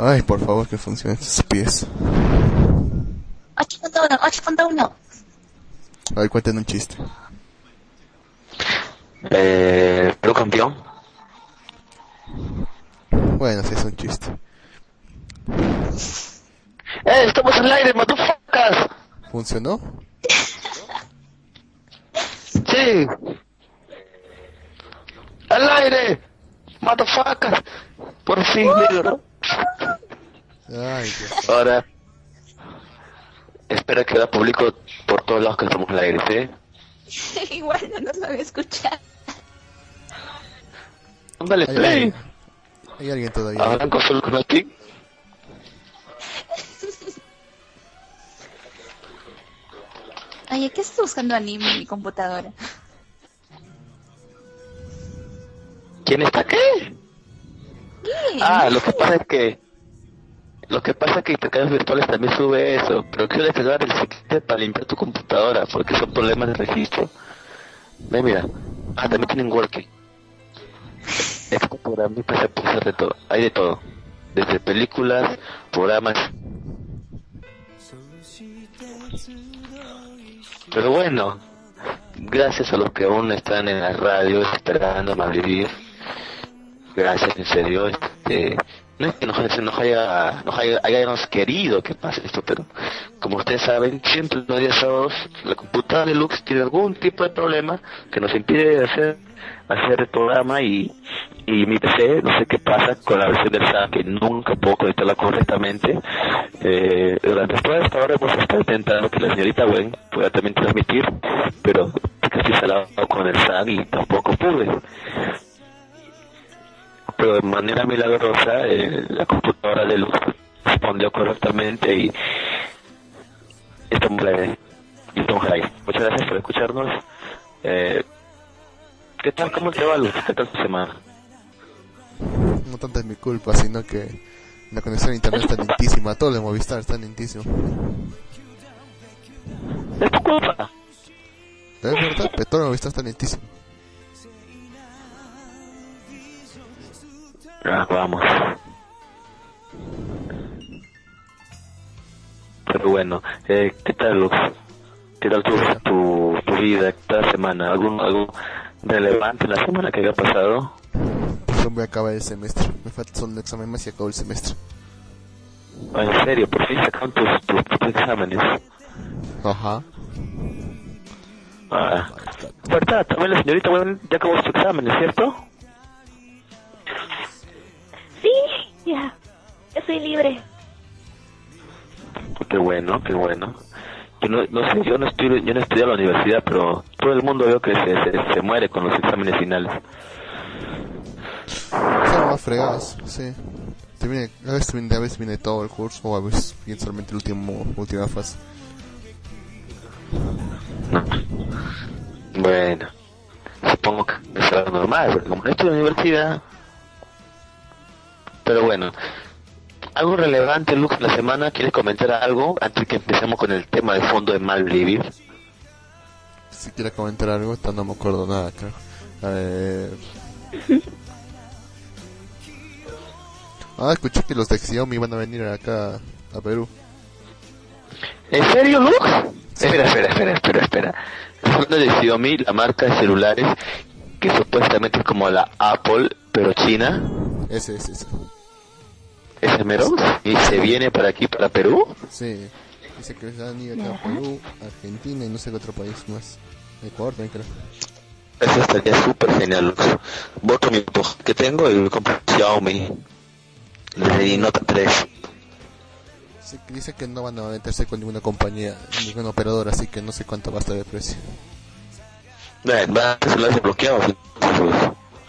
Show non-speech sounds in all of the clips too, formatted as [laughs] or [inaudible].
Ay, por favor, que funcione estos pies. 8.1, 8.1. A ver, cuenten un chiste. Eh, Perú campeón. Bueno, sí, es un chiste. ¡Eh, estamos al aire, motherfuckers! ¿Funcionó? Sí. ¡Al aire! ¡Motherfuckers! Por fin, negro. Ay, Dios. Ahora, espera que la publico por todos lados que estamos al aire, ¿sí? [laughs] Igual no nos va a escuchar. Dale play. alguien, hay alguien todavía. Arranco solo con el clic. Oye, ¿qué estás buscando anime en mi computadora? ¿Quién está qué? ¿Qué? Ah, lo que pasa es que lo que pasa es que intercambios virtuales también sube eso, pero quiero descargar el script para limpiar tu computadora porque son problemas de registro. Ve, mira, ah, también tienen working. Este programa mi PC puede de todo, hay de todo, desde películas, programas. Pero bueno, gracias a los que aún están en la radio esperando malvivir gracias en serio este no es que nos, haya nos haya, hayamos querido que pase esto pero como ustedes saben siempre los días sábados la computadora de Lux tiene algún tipo de problema que nos impide hacer hacer el programa y y mi PC no sé qué pasa con la versión del SAT que nunca puedo conectarla correctamente. Eh, durante toda esta hora hemos estado intentando que la señorita Gwen pueda también transmitir pero casi instalado con el SAT y tampoco pude pero de manera milagrosa eh, la computadora de Luz respondió correctamente y estamos. Muchas gracias por escucharnos. Eh, ¿Qué tal? ¿Cómo te va Luz? ¿Qué tal tu semana? No tanto es mi culpa, sino que la conexión a internet está lentísima. Todo lo de Movistar está lentísimo. Es tu culpa. Es verdad, pero todo lo de Movistar está lentísimo. Vamos. Pero bueno, eh, ¿qué tal? ¿Qué tal tu, tu, tu vida esta semana? ¿Algún, ¿Algo relevante en la semana que haya pasado? Yo voy a acabar el semestre. Me falta solo un examen más y acabo el semestre. Ah, En serio, por fin sacaron tus, tus, tus exámenes. Ajá. Ah, verdad, también la señorita bueno, ya acabó su examen, ¿es cierto? Sí, ya. Ya soy libre. Qué bueno, qué bueno. Yo no, no sé, yo no estoy, yo no estudié en la universidad, pero todo el mundo veo que se, se, se muere con los exámenes finales. Son más fregados, sí. Te viene, a veces viene, a veces viene todo el curso o a veces viene solamente el último, última fase. Bueno, supongo que es algo normal, porque como no estoy en la universidad. Pero bueno, algo relevante, Lux, la semana, ¿quieres comentar algo antes que empecemos con el tema de fondo de Malvivir? Si quiere comentar algo, esta no me acuerdo nada, creo. A ver. [laughs] Ah, escuché que los de Xiaomi van a venir acá a Perú. ¿En serio, Lux? Espera, espera, espera, espera, espera. Hablando de Xiaomi, la marca de celulares que supuestamente es como la Apple, pero china, Ese, ese, ese. Es mero, y se viene para aquí, para Perú. Sí. Dice que a ir acá a Perú, Argentina y no sé qué otro país más. Ecuador también creo. Eso estaría súper genial, Lux. Voto mi que tengo y compro Xiaomi. Le nota 3. Sí, dice que no van a meterse con ninguna compañía, ningún operador, así que no sé cuánto va a estar de precio. Van a ser bloqueados.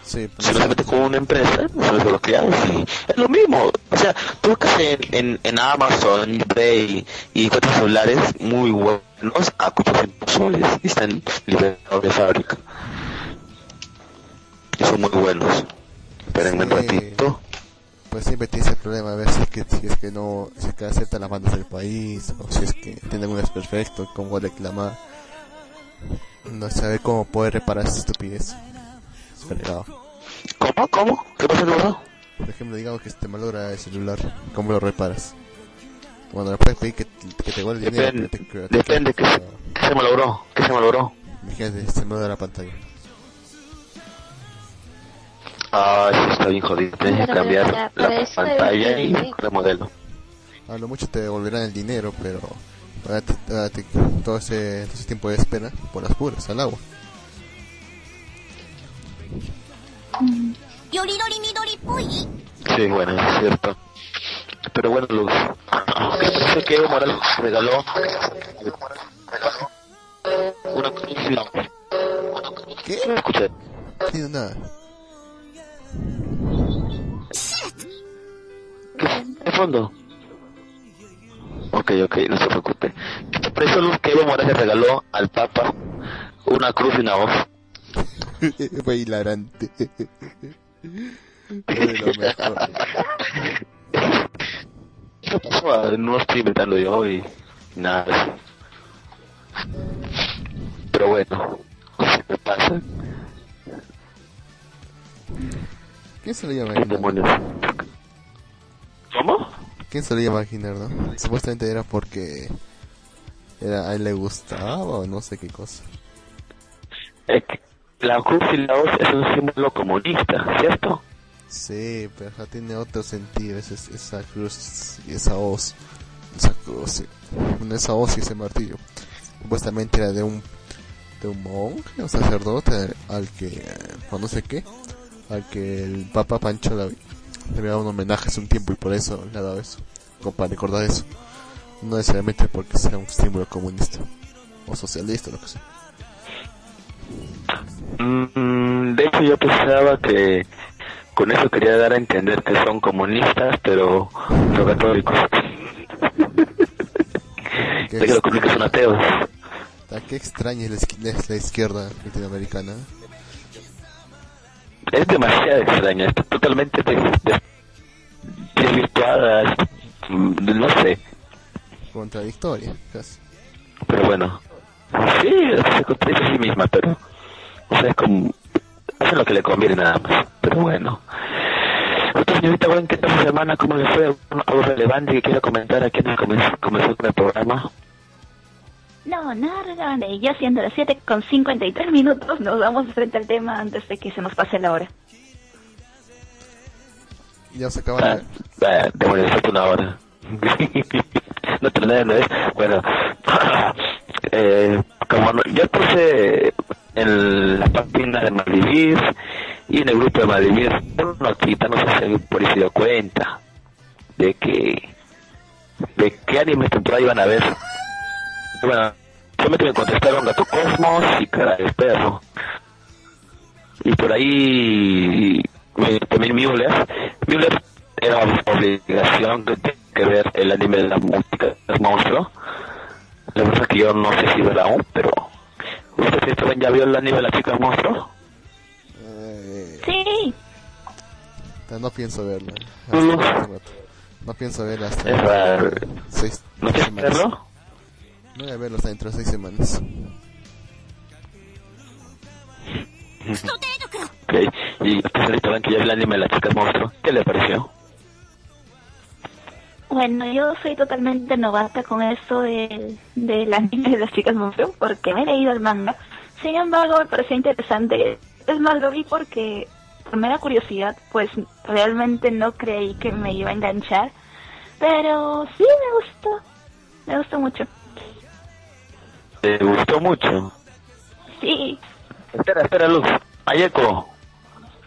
Sí, Si no se mete con una empresa, son bloqueados y es lo mismo. O sea, tú buscas en, en, en Amazon, eBay y encuentras celulares muy buenos a 400 soles y están liberados de fábrica. Y son muy buenos. Espérenme un Sí. ratito. pues siempre tienes el problema a ver si es que, si es que no, si es que aceptan las bandas del país, o si es que tienen un desperfecto, cómo reclamar. No sabe cómo poder reparar esa estupidez. ¿Cómo? ¿Cómo? ¿Qué pasa, Eduardo? Por ejemplo, digamos que se te malogra el celular, ¿cómo lo reparas? Bueno, le puedes pedir que, que te guarde el dinero. Depende, pero te- te- depende que se, que se malogró, que se malogró. Imagínate, se malogra la pantalla. Ah, eso está bien jodido. Tienes que cambiar la pantalla y remodelo. A lo mucho te devolverán el dinero, pero ahora te- ahora te- todo, ese, todo ese tiempo de espera por las puras, al agua. Sí, bueno, es cierto. Pero bueno, Luz, ¿qué te parece que Evo Morales regaló una cocina? ¿Qué? No escuché. No entiendo nada. ¿De fondo? Ok, ok, no se preocupe. ¿Qué te parece, Luz, que Evo Morales regaló al Papa una cruz y una hoz? Fue hilarante. Fue No estoy inventando yo y nada. Pero bueno, ¿qué pasa? ¿Quién se lo iba a. ¿Cómo? ¿Quién se lo iba a imaginar, no? Supuestamente era porque era, a él le gustaba o no sé qué cosa. Es que la cruz y la hoz es un símbolo comunista, ¿cierto? Sí, pero ya tiene otro sentido esa, esa cruz y esa hoz. Esa cruz, sí. Esa hoz y ese martillo. Supuestamente era de un de un monje, un sacerdote al que, no sé qué, al que el Papa Pancho le, había dado un homenaje hace un tiempo y por eso le ha dado eso, como para eso. No necesariamente porque sea un símbolo comunista o socialista, lo que sea. Mm, de hecho yo pensaba que con eso quería dar a entender que son comunistas, pero no católicos. De que los católicos son ateos. Ah, Qué extraña es la, izqui- es la izquierda latinoamericana. Es demasiado extraña, está totalmente des- des- desvirtuada, es- mm, no sé, Contradictoria, casi. pero bueno. Sí, se contradice a sí misma, pero... O sea, es como... Hace lo que le conviene nada más, pero bueno. Usted, señorita, bueno, ¿qué tal su semana? ¿Cómo le fue? ¿Algo relevante que quiera comentar aquí de comenzar, comenzar con el programa? No, nada relevante. Ya siendo las 7 con 53 minutos, nos vamos frente al tema antes de que se nos pase la hora. Ya se acaba Ah, la... vaya, demonios, falta una hora. [laughs] no te no es. Bueno, [laughs] eh, como no- yo puse en la página de Malvivir y en el grupo de Malvivir una notita, no sé si ahí se dio cuenta de que de qué animes temporada iban a ver. Bueno, solamente me contestaron Gato Cosmos y Cara de Perro. Y por ahí me- también Müller. Müller era obligación que tiene que ver el anime de la música del monstruo. La verdad que yo no sé si verá aún, pero... ¿Usted Cristóbal, ya vio el anime de la chica monstruo? Eh, Sí, no pienso verla. No pienso verla hasta Es raro. seis ¿No quieres verlo? No voy a verlo hasta dentro de seis semanas. Ok. Y usted Cristóbal, que ya vio el anime de la chica monstruo. ¿Qué le pareció? Bueno, yo soy totalmente novata con esto del, del anime de las chicas monstruo, porque me he leído el manga. Sin embargo, me pareció interesante. Es más, lo vi porque, por mera curiosidad, pues realmente no creí que me iba a enganchar. Pero sí me gustó. Me gustó mucho. ¿Te gustó mucho? Sí. Espera, espera, Luz. Hay eco.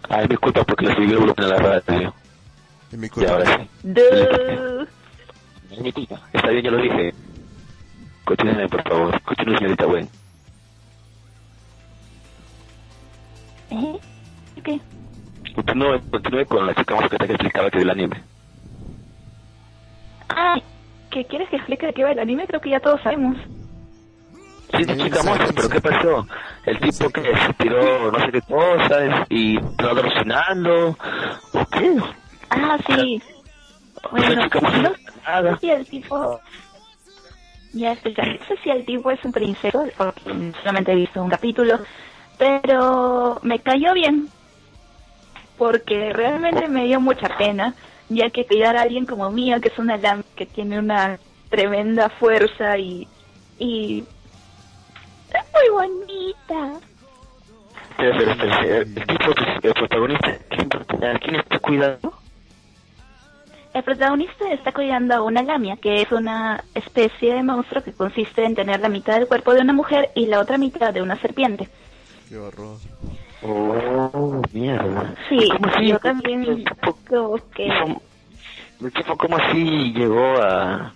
Ay, disculpa porque le subí el volumen a la radio. Y mi culpa. ahora sí. Es mi culpa. Está bien, ya lo dije. Continúe, por favor. Continúe, señorita Gwen. ¿Eh? ¿Qué? Continúe, continúe con la chica que te explicaba que del anime. Ah, ¿qué quieres que explique de qué va el anime? Creo que ya todos sabemos. Sí, la chica sí. pero ¿qué pasó? El tipo que se tiró no sé qué cosas y estaba alucinando. ¿O qué? Ah, sí. Bueno, no sé si el tipo... Ya no sé si el tipo es un princeso, porque solamente he visto un capítulo, pero me cayó bien. porque realmente me dio mucha pena, ya que cuidar a alguien como Mía, que es una lam que tiene una tremenda fuerza y, y es muy bonita. Pero, pero, pero, el tipo, el protagonista, ¿quién, a quién está cuidando? El protagonista está cuidando a una lamia, que es una especie de monstruo que consiste en tener la mitad del cuerpo de una mujer y la otra mitad de una serpiente. Qué horror. Oh, mierda. Sí, ¿Cómo así? yo también El tipo, como que... el tipo, ¿cómo así llegó a,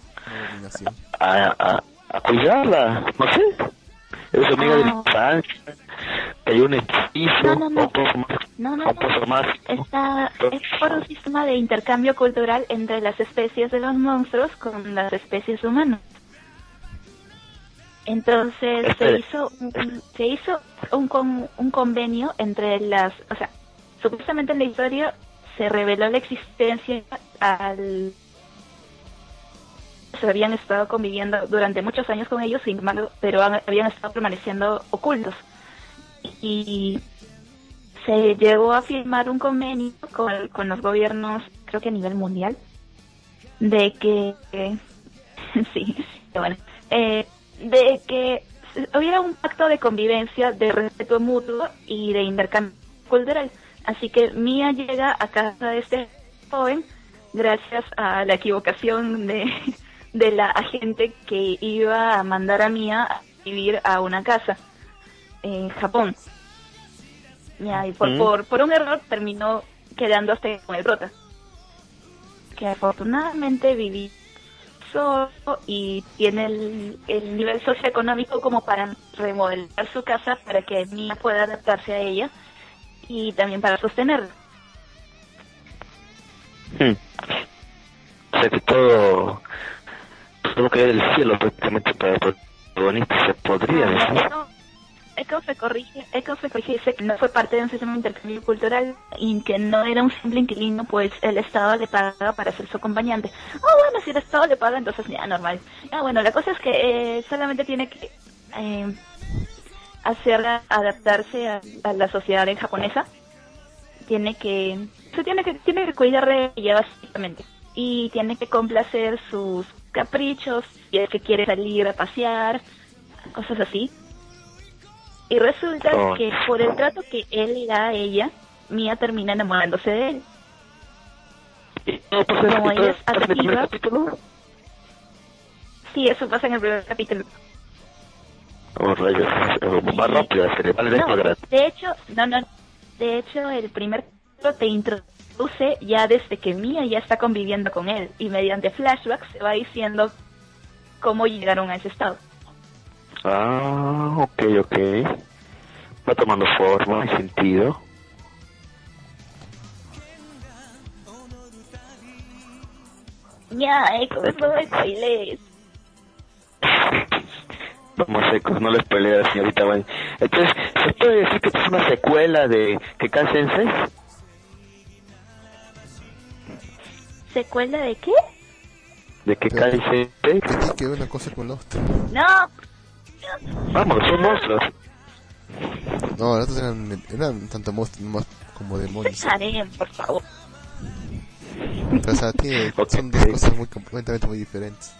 a, a, a cuidarla? No sé. Es amiga de la Ah. infancia. Cayó un hechizo. No, no, no. No, no, más. Está, es por un sistema de intercambio cultural entre las especies de los monstruos con las especies humanas. Entonces se Espere. hizo un, se hizo un, con- un convenio entre las, o sea, supuestamente en la historia se reveló la existencia al habían estado conviviendo durante muchos años con ellos, sin embargo, pero habían estado permaneciendo ocultos. Y se llegó a firmar un convenio con, con los gobiernos, creo que a nivel mundial, de que, [laughs] sí, bueno, eh, de que hubiera un pacto de convivencia, de respeto mutuo y de intercambio cultural. Así que Mia llega a casa de este joven gracias a la equivocación de, de la agente que iba a mandar a Mia a vivir a una casa en Japón. Ya, y por, Mm. por, por un error terminó quedando hasta con el prota. Que afortunadamente viví solo y tiene el, el nivel socioeconómico como para remodelar su casa para que Mia pueda adaptarse a ella y también para sostenerla. Hmm. O sea que todo, todo que del cielo prácticamente para el protagonista se podría decir. Eco, Eco se corrige, se corrige dice que no fue parte de un sistema de intercambio cultural y que no era un simple inquilino, pues el Estado le pagaba para ser su acompañante. Ah, bueno, si el Estado le paga, entonces ya, normal. Ah, bueno, la cosa es que eh, solamente tiene que eh, hacerla adaptarse a, a la sociedad en japonesa. Tiene que, se tiene que, tiene que cuidar de ella básicamente. Y tiene que complacer sus caprichos, si es que quiere salir a pasear, cosas así. Y resulta Oh. que por el trato que él le da a ella, Mia termina enamorándose de él. ¿Y no pasa eso Como ella es capítulo? Sí, eso pasa en el primer capítulo. Oh, rayos, más rápido la serie, vale, de No, de hecho, no, no. De hecho, el primer capítulo te introduce ya desde que Mia ya está conviviendo con él y mediante flashbacks se va diciendo cómo llegaron a ese estado. Ah, ok, ok. Va tomando forma y sentido. Ya, Eco, no me spoilees. Vamos [laughs] secos, no les peleas, señorita. Entonces, ¿se puede decir que es una secuela de Kekan Sensei? ¿Secuela de qué? ¿De? ¿Qué tiene que ver una cosa con la otra? No, Vamos, son monstruos. No, otras eran, eran tanto monstruos más como demonios. Harem, por favor. O sea, tiene, [laughs] son dos cosas muy completamente muy diferentes.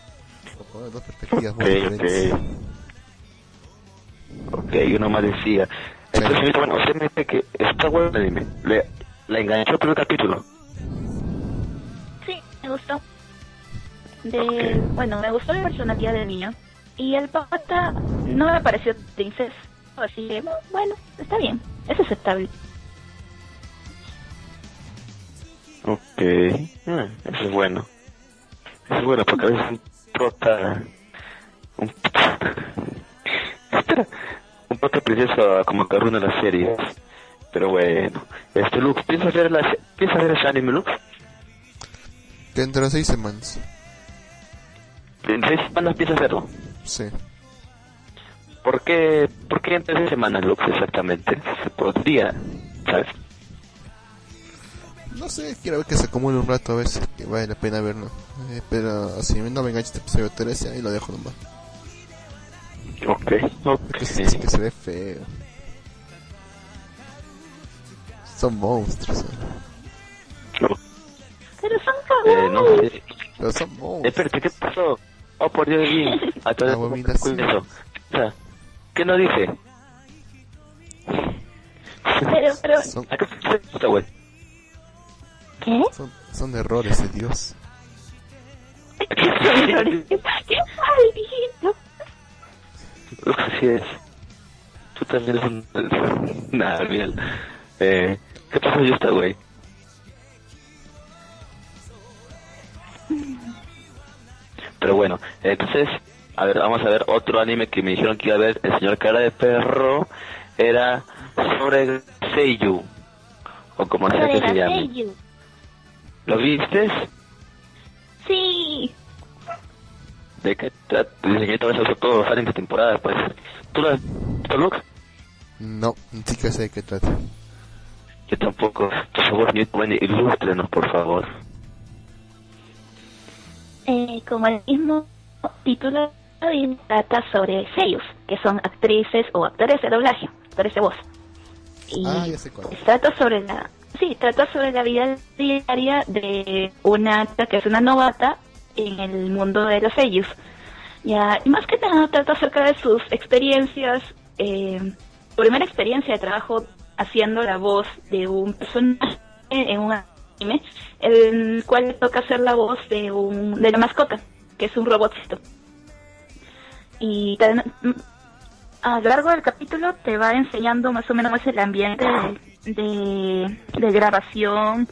O dos perspectivas muy diferentes. ok. Uno más decía. Entonces, bueno, usted me dice que está bueno el anime. Le, la enganchó el primer capítulo. Me gustó. De. Bueno, me gustó la personalidad del niño. Y el pata no me pareció de incesto. Así que, bueno, está bien. Es aceptable. Ok, eso es bueno. Es bueno porque a veces un prota. Un, un prota princesa como que arruina las series. Pero bueno, este Lux, ¿piensas ver, la, ¿piensas ver ese anime Lux? Dentro de seis semanas. ¿En seis semanas piensas verlo? Sí. ¿Por qué, ¿Por qué en tres semanas Lux exactamente? Se podría, ¿sabes? No sé, quiero ver que se acumule un rato a si que vale la pena verlo. Eh, pero si no me engancha este episodio 13, ahí lo dejo nomás. Ok, ok. Que, es que se ve feo. Son monstruos. ¿eh? Pero son Eh, no sé. Pero son monstruos. Espérate, ¿qué pasó? Oh, por Dios, bien. A todo eso. O sea, ¿Qué nos dice? Pero, pero, Son, ¿A qué se puta, güey? ¿qué? son, son errores de Dios. ¡Qué maldito! Así es. Tú también eres un... [laughs] Nada, bien. Eh, ¿Qué pasó yo esta, güey? Pero bueno, entonces, a ver, vamos a ver otro anime que me dijeron que iba a ver el señor Cara de Perro. Era sobre Seiyu. O como sea que se llame. Seiyu. ¿Lo viste? Sí. ¿De qué trata? Dice que eso todos los animes de temporada, pues. ¿Tú lo has visto, Luke? No, ni siquiera sé de qué trata. Yo tampoco. Por favor, Newton, ilústrenos, por favor. Eh, como el mismo título trata sobre seiyus, que son actrices o actores de doblaje, actores de voz. Y Ah, ya sé cuál. trata sobre la sí, trata sobre la vida diaria de una que es una novata en el mundo de los seiyus. Ya, y más que nada trata acerca de sus experiencias, eh, su primera experiencia de trabajo haciendo la voz de un personaje en un el cual le toca hacer la voz de un de la mascota, que es un robotcito. Y te- a lo largo del capítulo te va enseñando más o menos el ambiente de, de, grabación,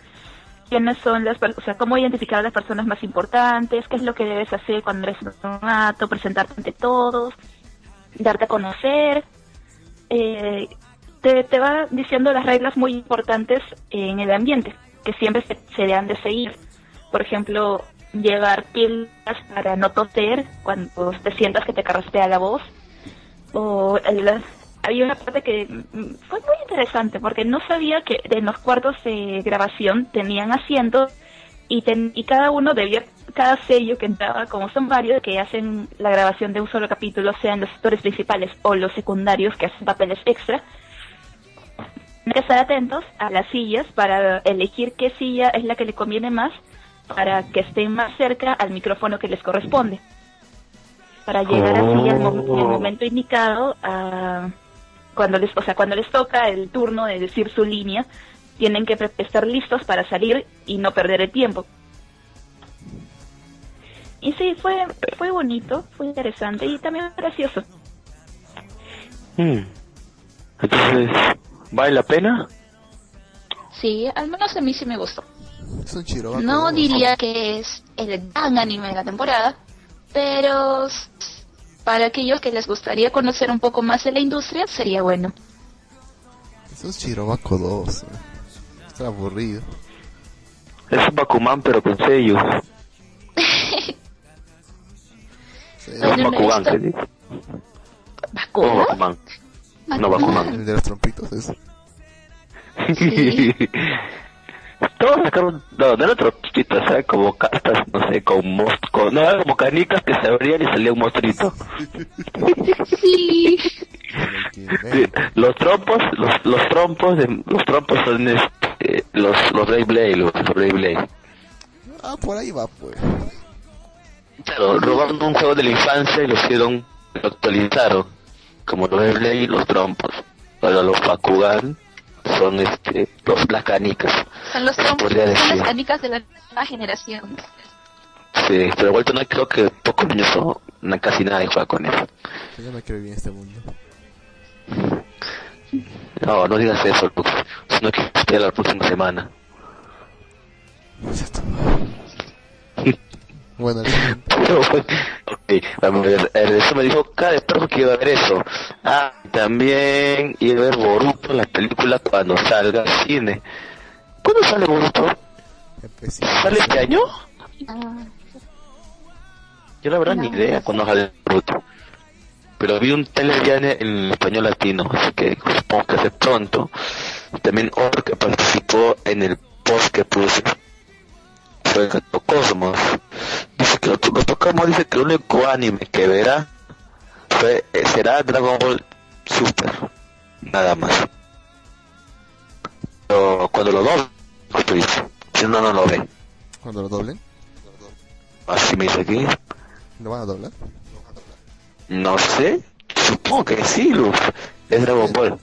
quiénes son las o sea, cómo identificar a las personas más importantes, qué es lo que debes hacer cuando eres novato, presentarte ante todos, darte a conocer. Eh, te, te va diciendo las reglas muy importantes en el ambiente, que siempre se, se deben de seguir. Por ejemplo, llevar pilas para no toser cuando te sientas que te carraspea la voz. O había una parte que mm, fue muy interesante porque no sabía que en los cuartos de grabación tenían asientos y, ten- y cada uno debía, cada sello que entraba, como son varios que hacen la grabación de un solo capítulo, sean los actores principales o los secundarios que hacen papeles extra, que estar atentos a las sillas para elegir qué silla es la que le conviene más para que estén más cerca al micrófono que les corresponde. Para llegar así al mom- el momento indicado a cuando les, o sea, cuando les toca el turno de decir su línea, tienen que estar listos para salir y no perder el tiempo. Y sí, fue fue bonito, fue interesante y también gracioso. Hmm. Entonces, ¿vale la pena? Sí, al menos a mí sí me gustó. Es. No diría que es el gran anime de la temporada, pero para aquellos que les gustaría conocer un poco más de la industria sería bueno. Es un Chirobaco 2. eh. Está aburrido. Es un Bakuman, pero con sellos. [laughs] Sí, Es Bueno, Bakugan, visto. ¿qué dices? ¿Bakugan? Oh, Bakuman. No, Bakuman. El de los trompitos es. [laughs] Todos sacaron, no, no eran tropitos, ¿sabes? Como castas, no sé, con mosco, no, eran como canicas que se abrían y salía un monstruito. Sí. Sí, los trompos, los, los trompos, de, los trompos son este, los, los Beyblade, los, los Beyblade. Ah, por ahí va, pues. Claro, robaron un juego de la infancia y lo hicieron, lo actualizaron, como los Beyblade y los trompos. Ahora los Bakugan son este, los, las canicas. Son los trompos, son decir. las canicas de la nueva generación. Sí, pero igual no creo que pocos niños son, na- casi nadie juega con eso. Yo no quiero vivir en este mundo. No, no digas eso, Lux, sino que espera la próxima semana. [laughs] Bueno, el siguiente. [laughs] Pero bueno, ok, vamos a ver, eso me dijo cada de perro que iba a ver eso. Ah, también iba a ver Boruto, la película cuando salga al cine. ¿Cuándo sale Boruto? ¿Sale este año? Ah, Yo la verdad ni idea cuándo sale Boruto. Pero vi un trailer en español latino, así que supongo que hace pronto. También otro que participó en el post que puse fue Cosmos. Dice que tocamos, dice que el único anime que verá fue, eh, será Dragon Ball Super. Nada más. Pero cuando, lo doblen, si no, no lo ve. Cuando lo doblen, Así me dice aquí. ¿lo van a doblar? No sé, supongo que sí, Luz. Es Dragon Ball.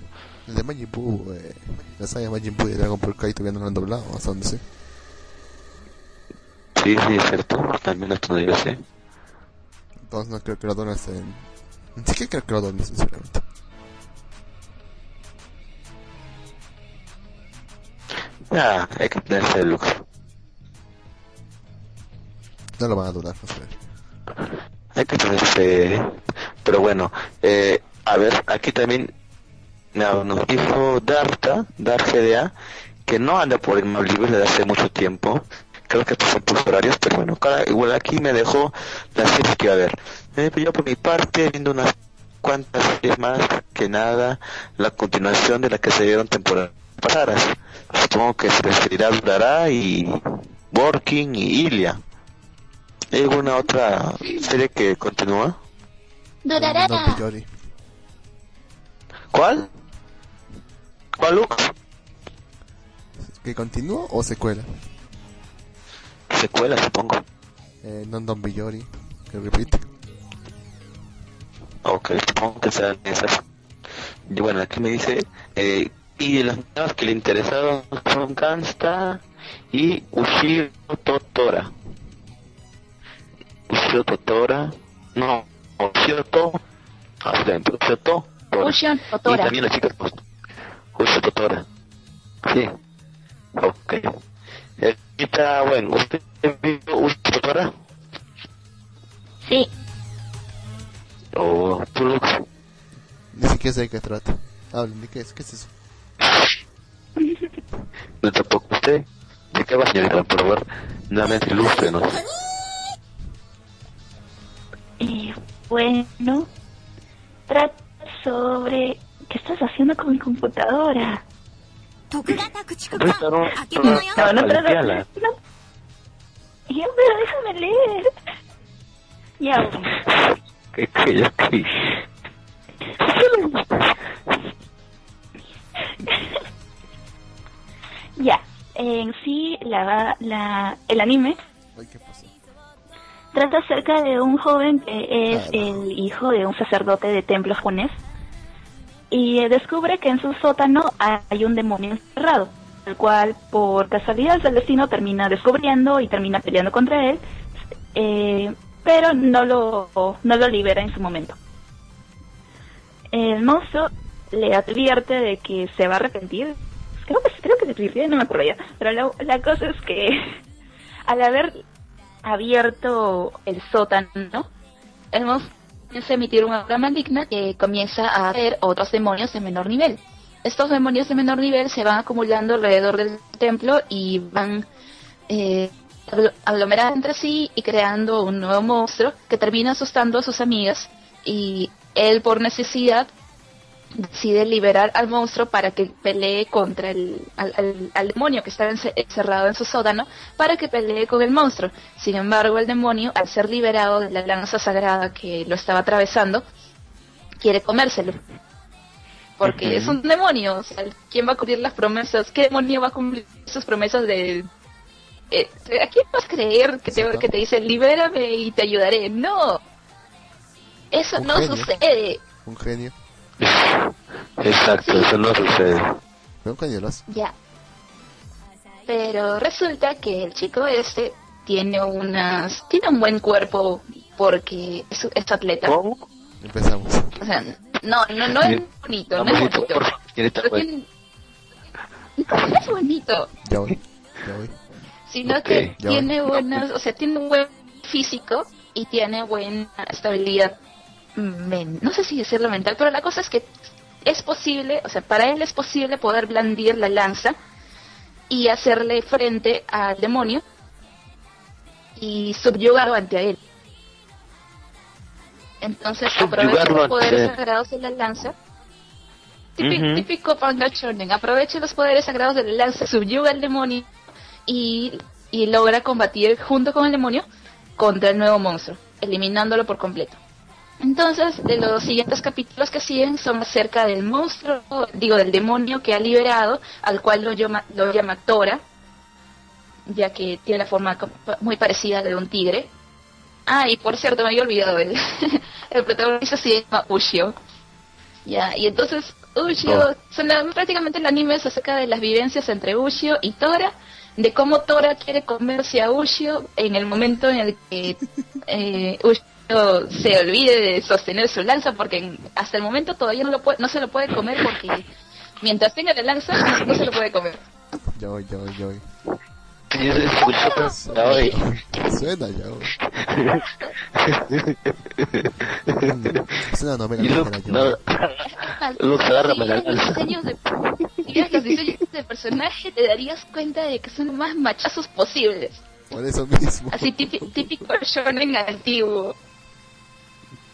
El de Majin Buu, eh, la saga de Majin Buu y Dragon Ball Kai todavía no lo han doblado, hasta donde sé. Sí, sí, es cierto. También esto no yo sé. Entonces no creo que lo hasta en... Ni siquiera creo que lo doblen, sinceramente. Ya, hay que tenerse el. No lo van a a ver. Hay que tenerse... Pero bueno, eh, a ver, aquí también no, nos dijo Darta, Dar GDA, que no anda por el mal libre desde hace mucho tiempo. Creo que estos horarios, pero bueno, cada, igual aquí me dejó las series que iba a ver. Eh, pero yo por mi parte, viendo unas cuantas series más que nada, la continuación de las que se dieron temporadas pasadas. Supongo que se referirá a Durará y Working y Ilia. ¿Hay alguna otra serie que continúa? Durará. Pillori. ¿Cuál? ¿Cuál Lux? ¿Que continúa o secuela? Secuela, supongo. Eh, non Don Billori, que repite. Ok, supongo que sean esas. Y bueno, aquí me dice, eh, y de las nuevas que le interesaron son Gangsta y Ushiro Totora. Ushiro Totora, no, Ushiro To, ah, dentro, Ushiro To, Tora. Ushion Y Totora. también las chicas, Ushiro Totora. Sí, ok. Eh, está bueno, ¿usted usted para? Sí. Oh, tú loco. Ni siquiera sé de qué trata. Hablen, ¿de qué es? ¿Qué es eso? no tampoco usted. ¿De qué va, señorita? Por favor, nuevamente ilústrenos. Eh, bueno, trata sobre qué estás haciendo con mi computadora. No, no, no, no, no, no ya, pero déjame leer. Ya. ¿Qué, qué, ya, qué? [laughs] Ya, en sí, la, la, el anime Ay, ¿qué pasó? trata acerca de un joven que es el hijo de un sacerdote de templo japonés y descubre que en su sótano hay un demonio encerrado, el cual por casualidad del destino termina descubriendo y termina peleando contra él, eh, pero no lo, no lo libera en su momento. El monstruo le advierte de que se va a arrepentir. Creo que, creo que se advirtió, no me acuerdo ya. Pero la, la cosa es que [laughs] al haber abierto el sótano, el monstruo comienza a emitir una aura maligna que comienza a ver otros demonios de menor nivel. Estos demonios de menor nivel se van acumulando alrededor del templo y van eh, aglo- aglomerando entre sí y creando un nuevo monstruo que termina asustando a sus amigas y él por necesidad decide liberar al monstruo para que pelee contra el al, al- demonio que ence- encerrado en su sótano para que pelee con el monstruo. Sin embargo, el demonio, al ser liberado de la lanza sagrada que lo estaba atravesando, quiere comérselo. Porque Ujú. es un demonio. O sea, ¿quién va a cumplir las promesas? ¿Qué demonio va a cumplir sus promesas de... eh, ¿A quién vas a creer que te, que te dice libérame y te ayudaré? No. Eso Un no genio. sucede. Un genio. [laughs] Exacto, eso no sucede. ¿Veo un genio lo hace? Ya. Pero resulta que el chico este tiene unas tiene un buen cuerpo porque es, es atleta. ¿Cómo? Empezamos. O sea, no, no, no es bonito, No, no es bonito, Pero tiene- no [laughs] es bonito, Ya voy. Ya voy. sino que tiene buenas, o sea, tiene un buen físico y tiene buena estabilidad men- no sé si decirlo mental, pero la cosa es que es posible, o sea, para él es posible poder blandir la lanza y hacerle frente al demonio y subyugarlo ante él. Entonces aprovecha Subyugarlo los poderes sagrados de la lanza. Típico, típico manga shonen. Aprovecha los poderes sagrados de la lanza, subyuga al demonio y, y logra combatir junto con el demonio contra el nuevo monstruo, eliminándolo por completo. Entonces, de los siguientes capítulos que siguen son acerca del monstruo, digo, del demonio que ha liberado, al cual lo llama, lo llama Tora, ya que tiene la forma muy parecida a la de un tigre. Ah, y por cierto, me había olvidado, el, [laughs] el protagonista se llama Ushio. Ya, y entonces Ushio, son la- prácticamente el anime es acerca de las vivencias entre Ushio y Tora, de cómo Tora quiere comerse a Ushio en el momento en el que [laughs] eh, Ushio se olvide de sostener su lanza, porque hasta el momento todavía no, lo puede, no se lo puede comer porque mientras tenga la lanza no, se lo puede comer. Ya voy, ya es escucho, ya voy. Suena ya voy. [laughs] Es una novela Y Luke, ligera, no, yo. Luke, agárrame Si la lanza. diseños de, si vieras los diseños de personaje te darías cuenta de que son los más machazos posibles. Por eso mismo. Así típico, shonen antiguo.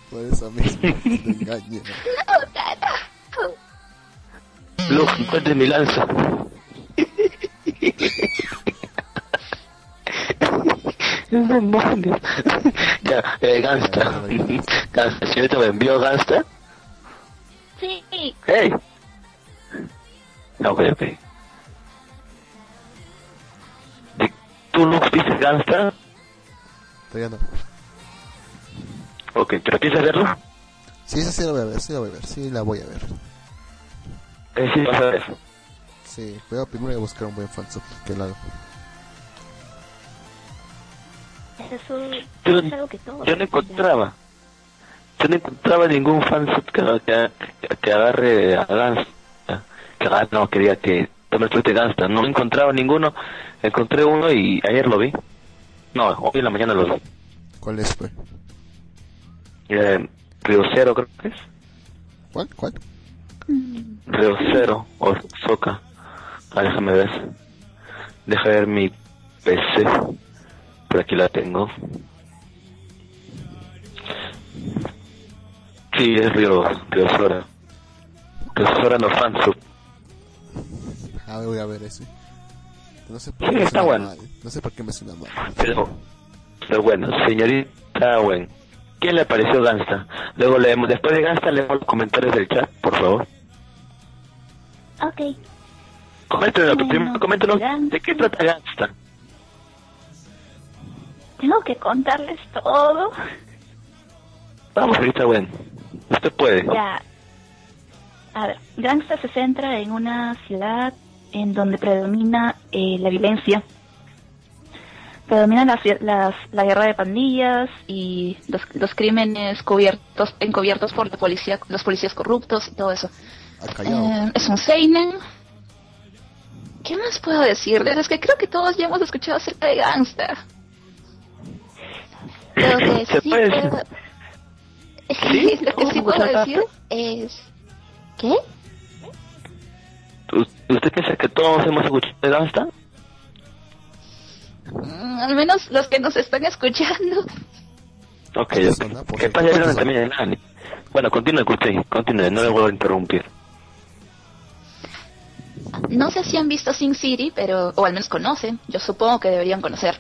Por eso mismo. Te engañé. No, carajo. Luke, encuentre mi lanza. [laughs] [laughs] Es demonio. Ya, eh, Gangsta. Gangsta, señorita, me envió Gangsta. Sí, Hey. Ok, ok. ¿De- ¿Tú, Luke, viste Gangsta? Todavía no. Ok, ¿pero piensas verlo? Sí, esa sí la voy a ver, sí la voy a ver, sí la voy a ver. Eh, sí, vas a ver. Sí, pero primero voy a buscar un buen fansub que la Eso Yo, es algo que todos. yo no encontraba. Yo no encontraba ningún fansub que, que, que agarre a Gangsta. Que agarre, no, quería que tome el de Gangsta. No encontraba ninguno. Encontré uno y ayer lo vi. No, hoy en la mañana lo vi. ¿Cuál es, pues? Eh, Río Cero creo que es. ¿Cuál? ¿Cuál? Río Cero o Soca. Ah, déjame ver. Deja ver mi PC. Por aquí la tengo. Sí, es Río, Río Sora. Río Sora no fansub. Ah, voy a ver ese. No sé por Sí, qué me está suena bueno. mal. No sé por qué me suena mal. Pero, pero bueno, señorita Owen, ¿qué le pareció Gangsta? Luego leemos, después de Gangsta leemos los comentarios del chat, por favor. Ok. Coméntenos, Bueno, primero coméntenos de qué trata Gangsta. Tengo que contarles todo. Vamos, señorita Owen, usted puede. Ya. A ver, Gangsta se centra en una ciudad en donde predomina eh, la violencia. Predomina las, las- la guerra de pandillas y los, los crímenes cubiertos, encubiertos por la policía, los policías corruptos y todo eso. Callado. Eh, es un seinen. ¿Qué más puedo decirles? Es que creo que todos ya hemos escuchado acerca de Gangsta. Lo que [laughs] ¿Se sí puede puedo... [laughs] Lo que sí ¿Cómo puedo decir es... ¿Qué? ¿U- ¿Usted piensa que todos hemos escuchado Gangsta? Mm, al menos los que nos están escuchando. Ok, ¿Qué ok. favor. pasa? Ya vieron ¿Cuántos también el anime. Bueno, continúe usted, continúe, no le vuelvo a interrumpir. No sé si han visto Sin City, pero o al menos conocen. Yo supongo que deberían conocer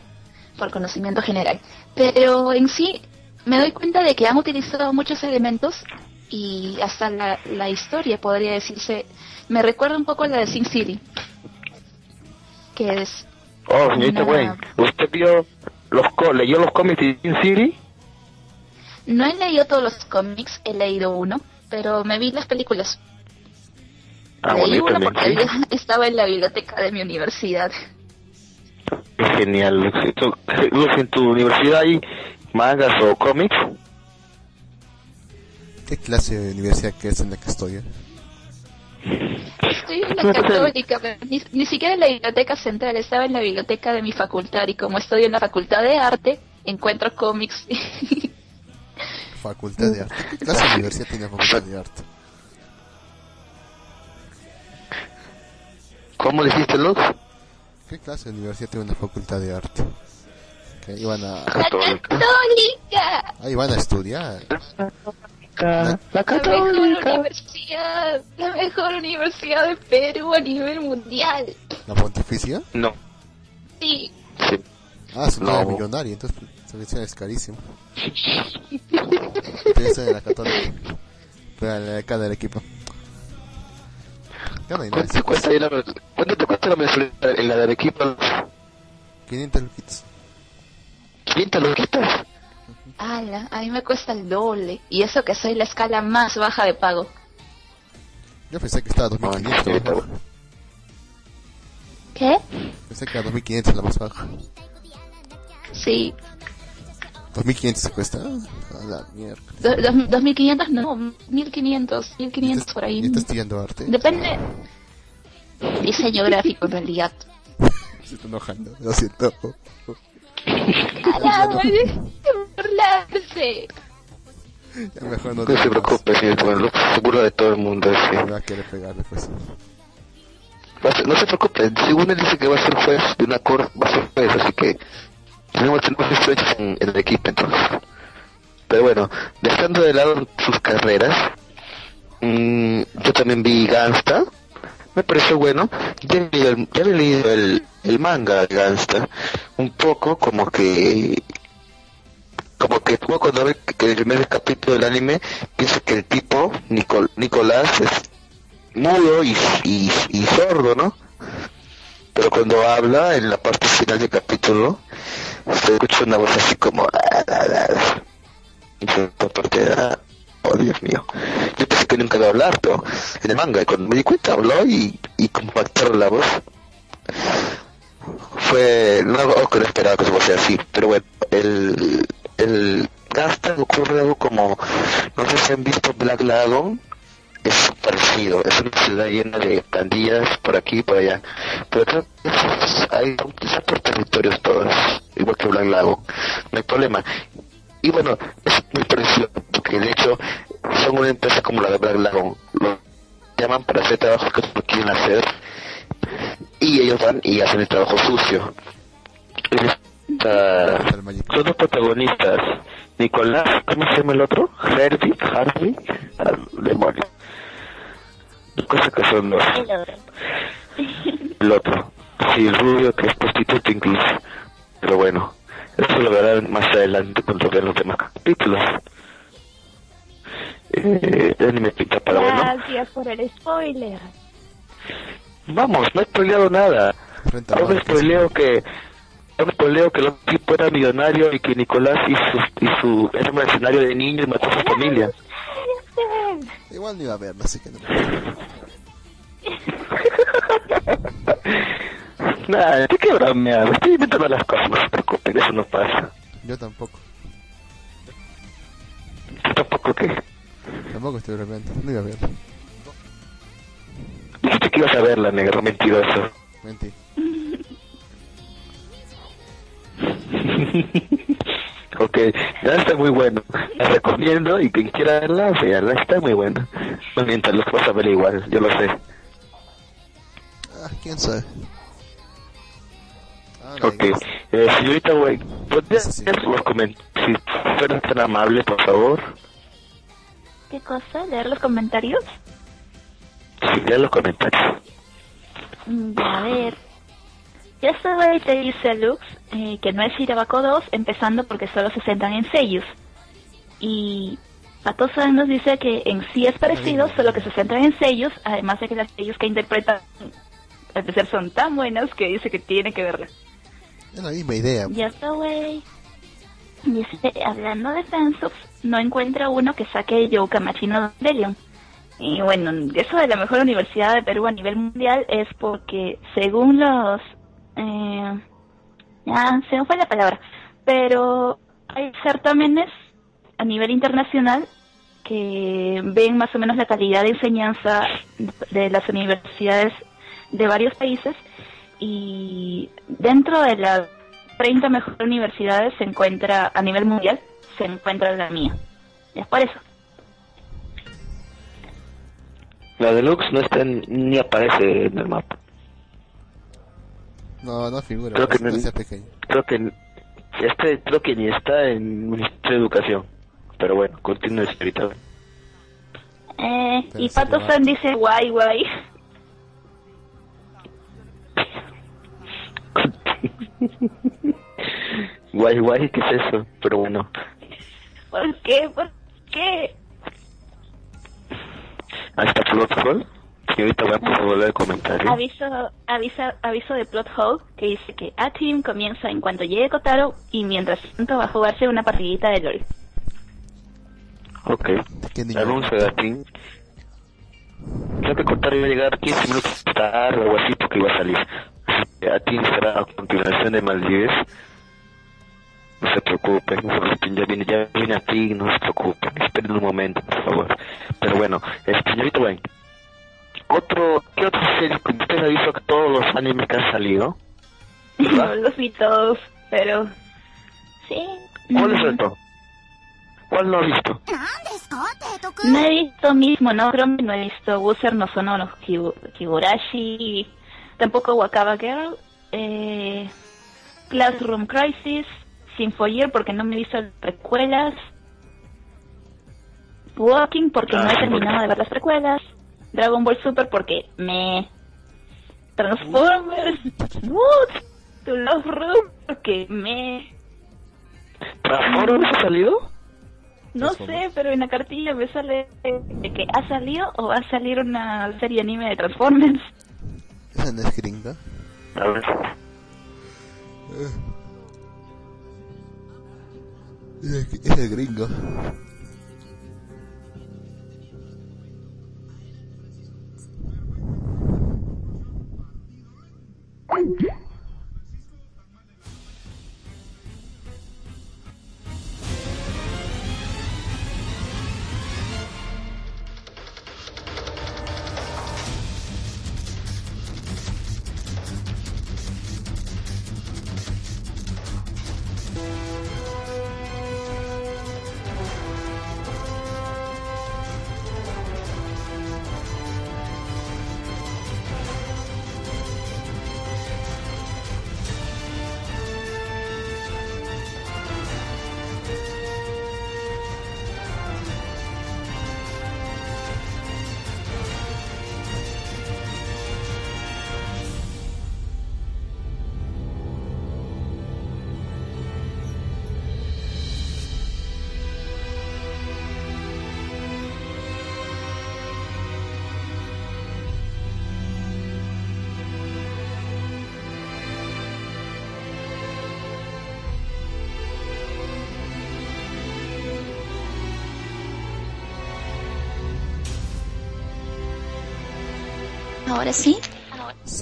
por conocimiento general. Pero en sí me doy cuenta de que han utilizado muchos elementos y hasta la, la historia podría decirse me recuerda un poco a la de Sin City, que es Oh, señorita Nada. Wayne, ¿usted vio los co leyó los cómics de Sin City? no he leído todos los cómics, he leído uno, pero me vi las películas. Ah, Leí bonito, uno porque sí. [laughs] estaba en la biblioteca de mi universidad. Es genial, Lux. ¿Tú- Lux, ¿En tu universidad hay mangas o cómics? ¿Qué clase de universidad que es en la que estoy? eh? Estoy en la católica, pero ni, ni siquiera en la biblioteca central, estaba en la biblioteca de mi facultad y como estoy en la facultad de arte, encuentro cómics. [laughs] Facultad de arte. ¿Qué clase de universidad tiene facultad de arte? ¿Cómo le hiciste, Lux? ¿Qué clase de universidad tiene una facultad de arte? Que iban a... ¡La Católica. católica! Ahí van a estudiar. La La mejor católica. universidad, la mejor universidad de Perú a nivel mundial. ¿La pontificia? No, Sí, sí. Ah, su No. no. millonario, entonces versión es carísimo. Piensa en la católica. Pero la de acá del equipo. No nada, ¿Cuánto te cuesta, la, ¿Cuánto te cuesta la mensualidad en la del equipo? 500 luquitos. 500 lo quitas. Ala, a mí me cuesta el doble. Y eso que soy la escala más baja de pago. Yo pensé que estaba a 2500 Ay, la más baja. ¿Qué? Pensé que a 2500 la más baja. Sí. 2500 se cuesta. Ah, A la mierda. Do- dos- 2500 no, 1500, 1500 por ahí. ¿Y estás estudiando arte? Depende. Diseño gráfico en realidad. [laughs] Se está enojando. Lo siento. ¡Ala, güey! burlarse! Ya mejor no No se preocupe, señor Bueno, se burla de todo el mundo. sí. Va a querer pegarle, pues. No se preocupe, según él dice que va a ser juez de una corte, va a ser juez, así que tenemos, tenemos influencias en, en el equipo entonces. Pero bueno, dejando de lado sus carreras, mm, yo también vi Gangsta, me pareció bueno, ya el, ya leído el, el manga de Gangsta, un poco como que como que uno cuando ve que el primer capítulo del anime piensa que el tipo, Nicol- Nicolás, es mudo y, y, y sordo, ¿no? Pero cuando habla, en la parte final del capítulo, se escucha una voz así como... "Ah, ah, ah". Parte oh Dios mío. Yo pensé que nunca iba a hablar, pero en el manga, y cuando me di cuenta habló y, y compactaron la voz. Fue no algo que no esperaba que se fuese así, pero bueno, el, el Gasta ocurre algo como, no sé si han visto Black Lagoon, es parecido, es una ciudad llena de pandillas por aquí y por allá, pero creo que hay son por territorios todos, igual que Black Lagoon, no hay problema. Y bueno, es muy parecido, porque de hecho son una empresa como la de Black Lagoon, lo llaman para hacer trabajos que no quieren hacer, y ellos van y hacen el trabajo sucio. Son dos protagonistas. Nicolás, ¿cómo se llama el otro? Harvey, Harvey, al demonio. Cosas que son dos. El otro. Sí, el rubio que es prostituto incluso. Pero bueno, eso lo verán más adelante cuando vean los demás capítulos. Eh, ya ni me pinta para bueno. Gracias por el spoiler. Vamos, no he spoileado nada. Ahora spoileo que ahora spoileo que el otro tipo era millonario y que Nicolás y su, y su era mercenario de niño y mató a su familia. [laughs] Igual no iba a verla, así que no. [laughs] Nada, estoy que bromear, estoy inventando las cosas, no se preocupen, eso no pasa. Yo tampoco. Yo tampoco que Tampoco estoy bromeando. No iba a verla. dijiste que ibas a verla, negro mentiroso. Mentí. [laughs] ok, ya está muy bueno. La recomiendo y quien quiera verla, veanla, está muy buena. No mientas, los vas a ver igual, yo lo sé. Ah, quién sabe. Ah, no, Ok, eh, señorita Wei, ¿podría Sí, sí. leer los comentarios? Si fueran tan amable, por favor. ¿Qué cosa? ¿Leer los comentarios? Sí, lea los comentarios. Mm, A ver. Ya sabéis, te dice Lux, eh, que no es Irabaco 2, empezando porque solo se centran en sellos. Y Patosa nos dice que en sí es parecido, solo que se centran en sellos, además de que las sellos que interpretan al parecer son tan buenas que dice que tiene que verla. Es la misma idea. Ya está, güey. Dice, hablando de fansubs, no encuentra uno que saque Yoka Machino de Leon. Y bueno, eso de la mejor universidad de Perú a nivel mundial es porque según los... Eh, ya, se me fue la palabra. Pero hay certámenes a nivel internacional que ven más o menos la calidad de enseñanza de las universidades de varios países y dentro de las 30 mejores universidades se encuentra a nivel mundial se encuentra la mía. Es por eso. La deluxe no está ni aparece en el mapa. No, no figura. Creo que es no- pequeño. Creo que este creo que ni está en Ministerio de Educación. Pero bueno, continúe, señorita. Eh, y Pato. San dice guay guay. [laughs] guay guay, ¿qué es eso? Pero bueno. ¿Por qué? ¿Por qué? Ahí está Plot A comentario. Aviso, aviso, aviso de plot hole que dice que A Team comienza en cuanto llegue Kotaro y mientras tanto va a jugarse una partidita de LOL. Ok. de Atin. Creo que Kotaro iba a llegar 15 minutos tarde o algo así porque iba a salir. Así que Atin será a continuación de Maldives. No se preocupen, ya viene, ya viene Atin, no se preocupen. Esperen un momento, por favor. Pero bueno, este, señorita Wayne otro, ¿qué otra serie que usted ha visto que todos los animes que han salido? [laughs] No los vi todos, pero sí. ¿Cuál es el ¿Cuál no ha visto? No he visto mismo Monochrome, no he visto Wizard, no sonó los Kigurashi, tampoco Wakaba Girl, eh, Classroom Crisis, Sinfoyer porque no me he visto las precuelas, Walking porque no he ah, terminado de ver las precuelas. Dragon Ball Super porque me... Transformers, Wood, To Love Room porque me... ¿Transformers ha salido? No sé, pero en la cartilla me sale de que ha salido o va a salir una serie anime de Transformers. Esa no es gringa. A ver. Esa es gringa.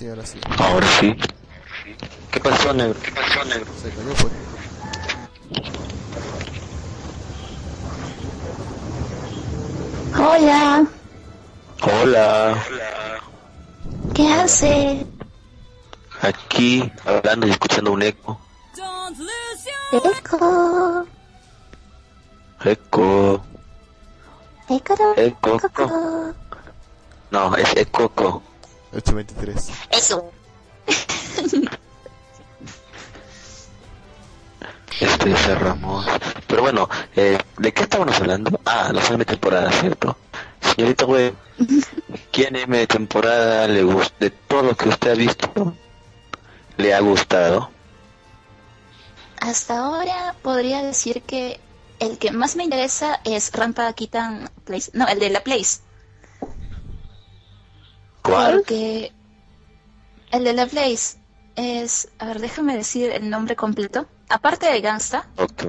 Sí, ahora sí. Ahora sí. ¿Qué pasó, negro? ¿Qué pasó, negro? Se cayó, pues. Hola. Hola. ¿Qué hace? Aquí, hablando y escuchando un eco. Eco. Eco. Eco. Eco. Eco. No, es ecoco. 823. Eso. Este es Ramos. Pero bueno, eh, ¿de qué estábamos hablando? Ah, los anime de temporada, ¿cierto? Señorita güey, ¿qué anime de temporada le gusta? De todo lo que usted ha visto, le ha gustado? Hasta ahora podría decir que el que más me interesa es Rampa Kitan Place. No, el de la Place. ¿Cuál? Porque el de la Place es. A ver, déjame decir el nombre completo. Aparte de Gangsta, Ok.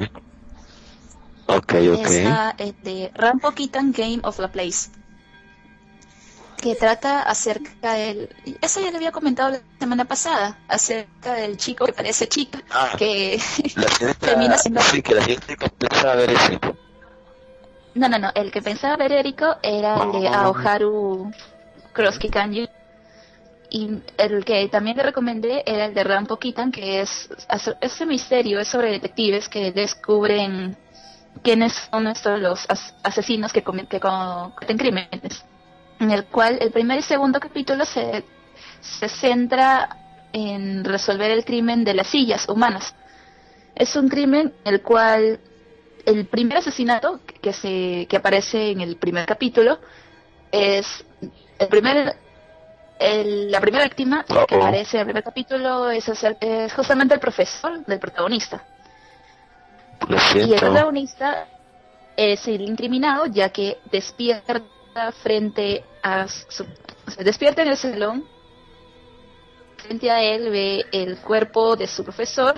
Ok, ok. está el de Rampo Kitan Game of la Place. Que trata acerca del. Eso ya lo había comentado la semana pasada. Acerca del chico que parece chica. Ah. Que. La [laughs] señorita, Termina siendo- sí, que la señorita pensaba ver ese. No, no, no. El que pensaba ver Eriko era el de Aoharu Crossky Kanji. Y el que también le recomendé era el de Rampo Kitan, que es ese misterio, es sobre detectives que descubren quiénes son estos los as- asesinos que, que co- cometen crímenes. En el cual el primer y segundo capítulo se, se centra en resolver el crimen de las sillas humanas. Es un crimen el cual el primer asesinato que se que aparece en el primer capítulo es el primer el- la primera víctima que aparece en el primer capítulo es, es justamente el profesor del protagonista. Y el protagonista es el incriminado, ya que despierta frente a su, o sea, despierta en el salón, frente a él ve el cuerpo de su profesor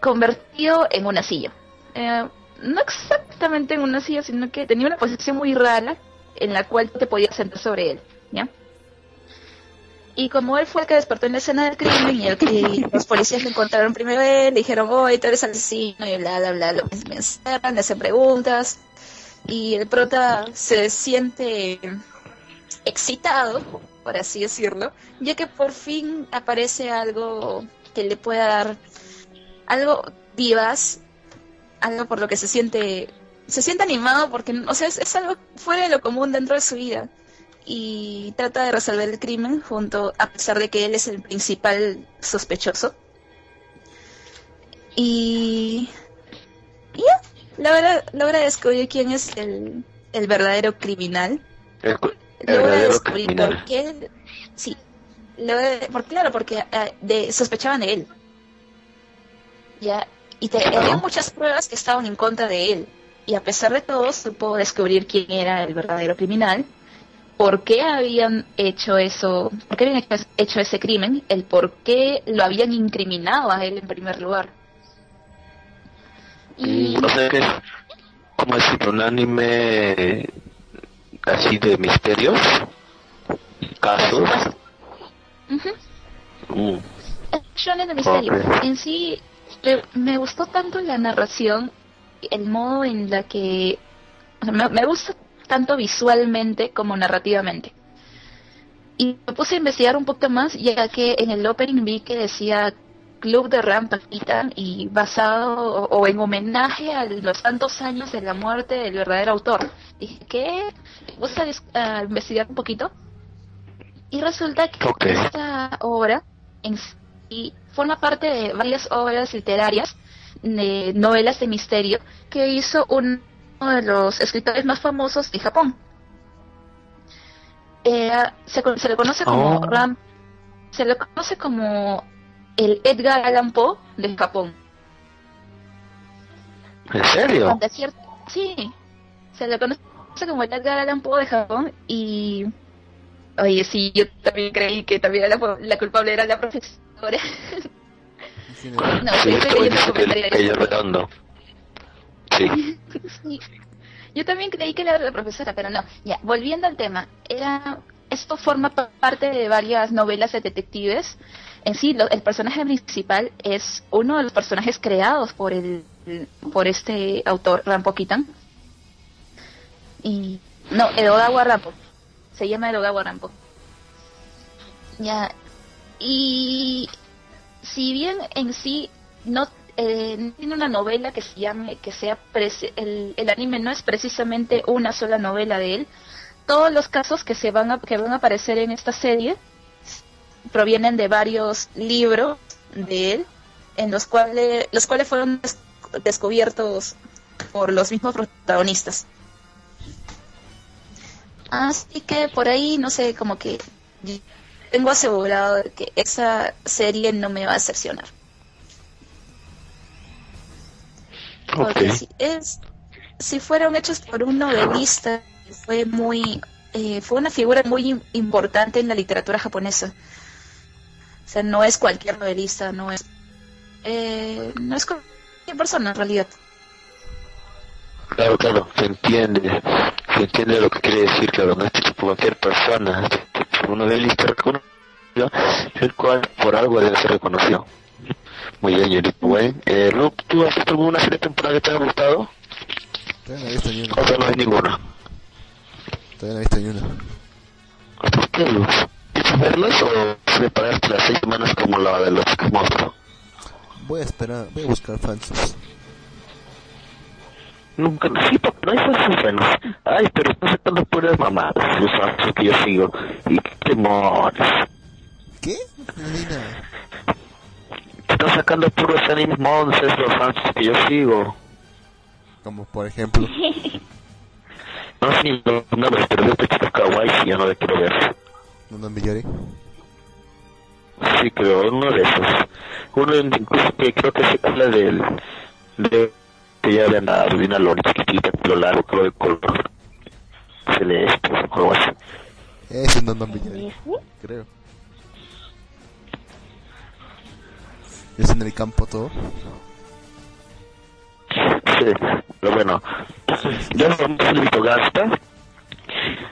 convertido en una silla. Eh, no exactamente en una silla, sino que tenía una posición muy rara en la cual te podías sentar sobre él, ¿ya? Y como él fue el que despertó en la escena del crimen y, el que [laughs] los policías le encontraron primero él, le dijeron, oye, tú eres asesino y bla, bla, bla, lo me encerran, le hacen preguntas y el prota se siente excitado, por así decirlo, ya que por fin aparece algo que le pueda dar algo vivas, algo por lo que se siente se siente animado porque, o sea, es algo fuera de lo común dentro de su vida y trata de resolver el crimen junto a pesar de que él es el principal sospechoso. Y, ya, logra, logra descubrir quién es el, el verdadero criminal. El, logra descubrir criminal. por qué, sí, por, claro, porque uh, de, sospechaban de él. Ya, y te, había muchas pruebas que estaban en contra de él. Y a pesar de todo, supo descubrir quién era el verdadero criminal por qué habían hecho eso, por qué habían hecho ese crimen, el por qué lo habían incriminado a él en primer lugar. Y... Mm, o sea que es como decir un anime así de misterios, casos. Uh de misterio. En sí, me gustó tanto la narración, el modo en la que... me, me gusta tanto visualmente como narrativamente. Y me puse a investigar un poco más, ya que en el opening vi que decía Club de Rampanitan y basado o, en homenaje a los tantos años de la muerte del verdadero autor. Dije, ¿qué? puse a, investigar un poquito y resulta que esta obra en sí forma parte de varias obras literarias, de novelas de misterio, que hizo un uno de los escritores más famosos de Japón. Eh, se, le conoce como oh. Ram, se le conoce como el Edgar Allan Poe de Japón. ¿En serio? sí, se le conoce como el Edgar Allan Poe de Japón y oye sí, yo también creí que también la, culpable era la profesora. [laughs] no, sí, yo [laughs] redondo. Sí. Yo también creí que era la profesora, pero no. Ya, volviendo al tema, era esto forma parte de varias novelas de detectives. En sí, el personaje principal es uno de los personajes creados por el por este autor Rampo Kitan. Y no, Edogawa Rampo. Se llama Edogawa Rampo. Ya. Y si bien en sí no eh, tiene una novela que se llame, que sea, el, el, anime no es precisamente una sola novela de él. Todos los casos que se van a, que van a aparecer en esta serie provienen de varios libros de él, en los cuales, los cuales fueron descubiertos por los mismos protagonistas. Así que por ahí, no sé, como que tengo asegurado que esa serie no me va a decepcionar. Porque si, es, si fueron hechos por un novelista, fue muy, eh, fue una figura muy importante en la literatura japonesa. O sea, no es cualquier novelista, no es, eh, no es cualquier persona en realidad. Claro, claro, se entiende, se entiende lo que quiere decir, claro, no es tipo cualquier persona, es un novelista reconocido, el cual por algo debe ser reconocido. Muy bien, Yorito, güey. Eh, ¿tú has visto alguna serie temporada que te haya gustado? Todavía no he visto ni una. ¿O no hay ninguna? Todavía no he visto ni una. ¿Por qué, Luz? ¿Quieres verlas o prepararte las seis semanas como la de los monstruos? Voy a esperar, voy a buscar fans. Nunca, sí, porque no hay buenos. Ay, pero están sacando puras mamadas, los fans que yo sigo. Y qué demonios. ¿Qué? No están sacando puros animes los fans que yo sigo. Como por ejemplo. no sé ni los nombres, pero de este chico kawaii y ya no le quiero ver. ¿No Millari? Sí, creo, uno de esos. Uno incluso que creo que se habla del, de que ya habían dado de una lori chiquitita, pelo largo, creo de color celeste, o algo así. Ese no, no me llama, creo. Es en el campo todo. Sí, pero bueno, ya no vamos gasta.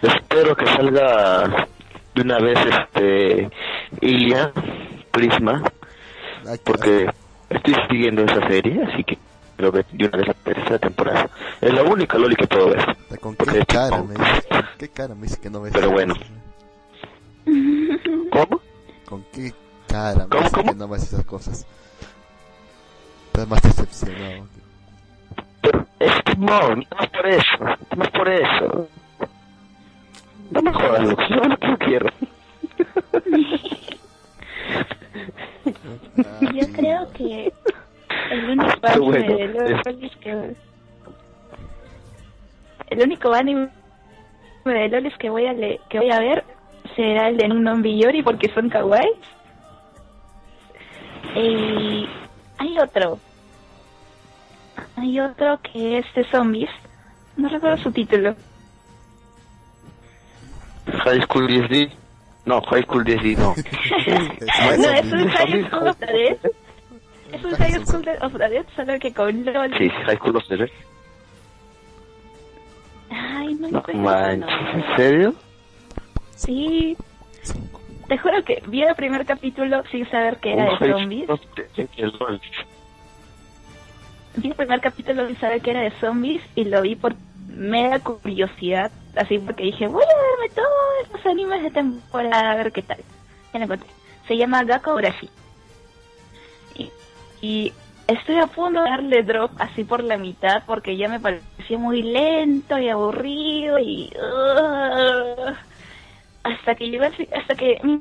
Espero que salga de una vez este Ilia Prisma, que- porque estoy siguiendo esa serie, así que creo que de una vez la tercera temporada. Es la única Loli que puedo ver. ¿Con qué cara tipo- me dice? ¿Con qué cara me dice que no ves? Pero bueno. ¿Cómo? ¿Con qué cara me ¿Cómo, dice cómo? que no ves esas cosas? Estás más decepcionado. Pero es que no, no es por eso, no es por eso. No me jodas, Lux, yo lo que yo quiero. [laughs] Yo creo que el único anime bueno, de es- Lolis que... El único anime de Lolis que voy a le- que voy a ver será el de Nunon Biyori porque son kawaii. Y hay otro. Hay otro que es de zombies. No recuerdo su título. High School DSD. No, High School DSD no. [laughs] [laughs] No, es- es un High School of the Dead. Es un High School of the Dead, solo que con LOL. Sí, High School of the Dead. Ay, no, No manches. ¿en serio? Sí, te juro que vi el primer capítulo sin saber que era de zombies. Vi el primer capítulo sin saber que era de zombies y lo vi por mera curiosidad, así porque dije, voy a verme todos los animes de temporada a ver qué tal. Ya lo encontré. Se llama Gakko Urashi. Y, estoy a punto de darle drop así por la mitad porque ya me parecía muy lento y aburrido y... hasta que fi- hasta que mm,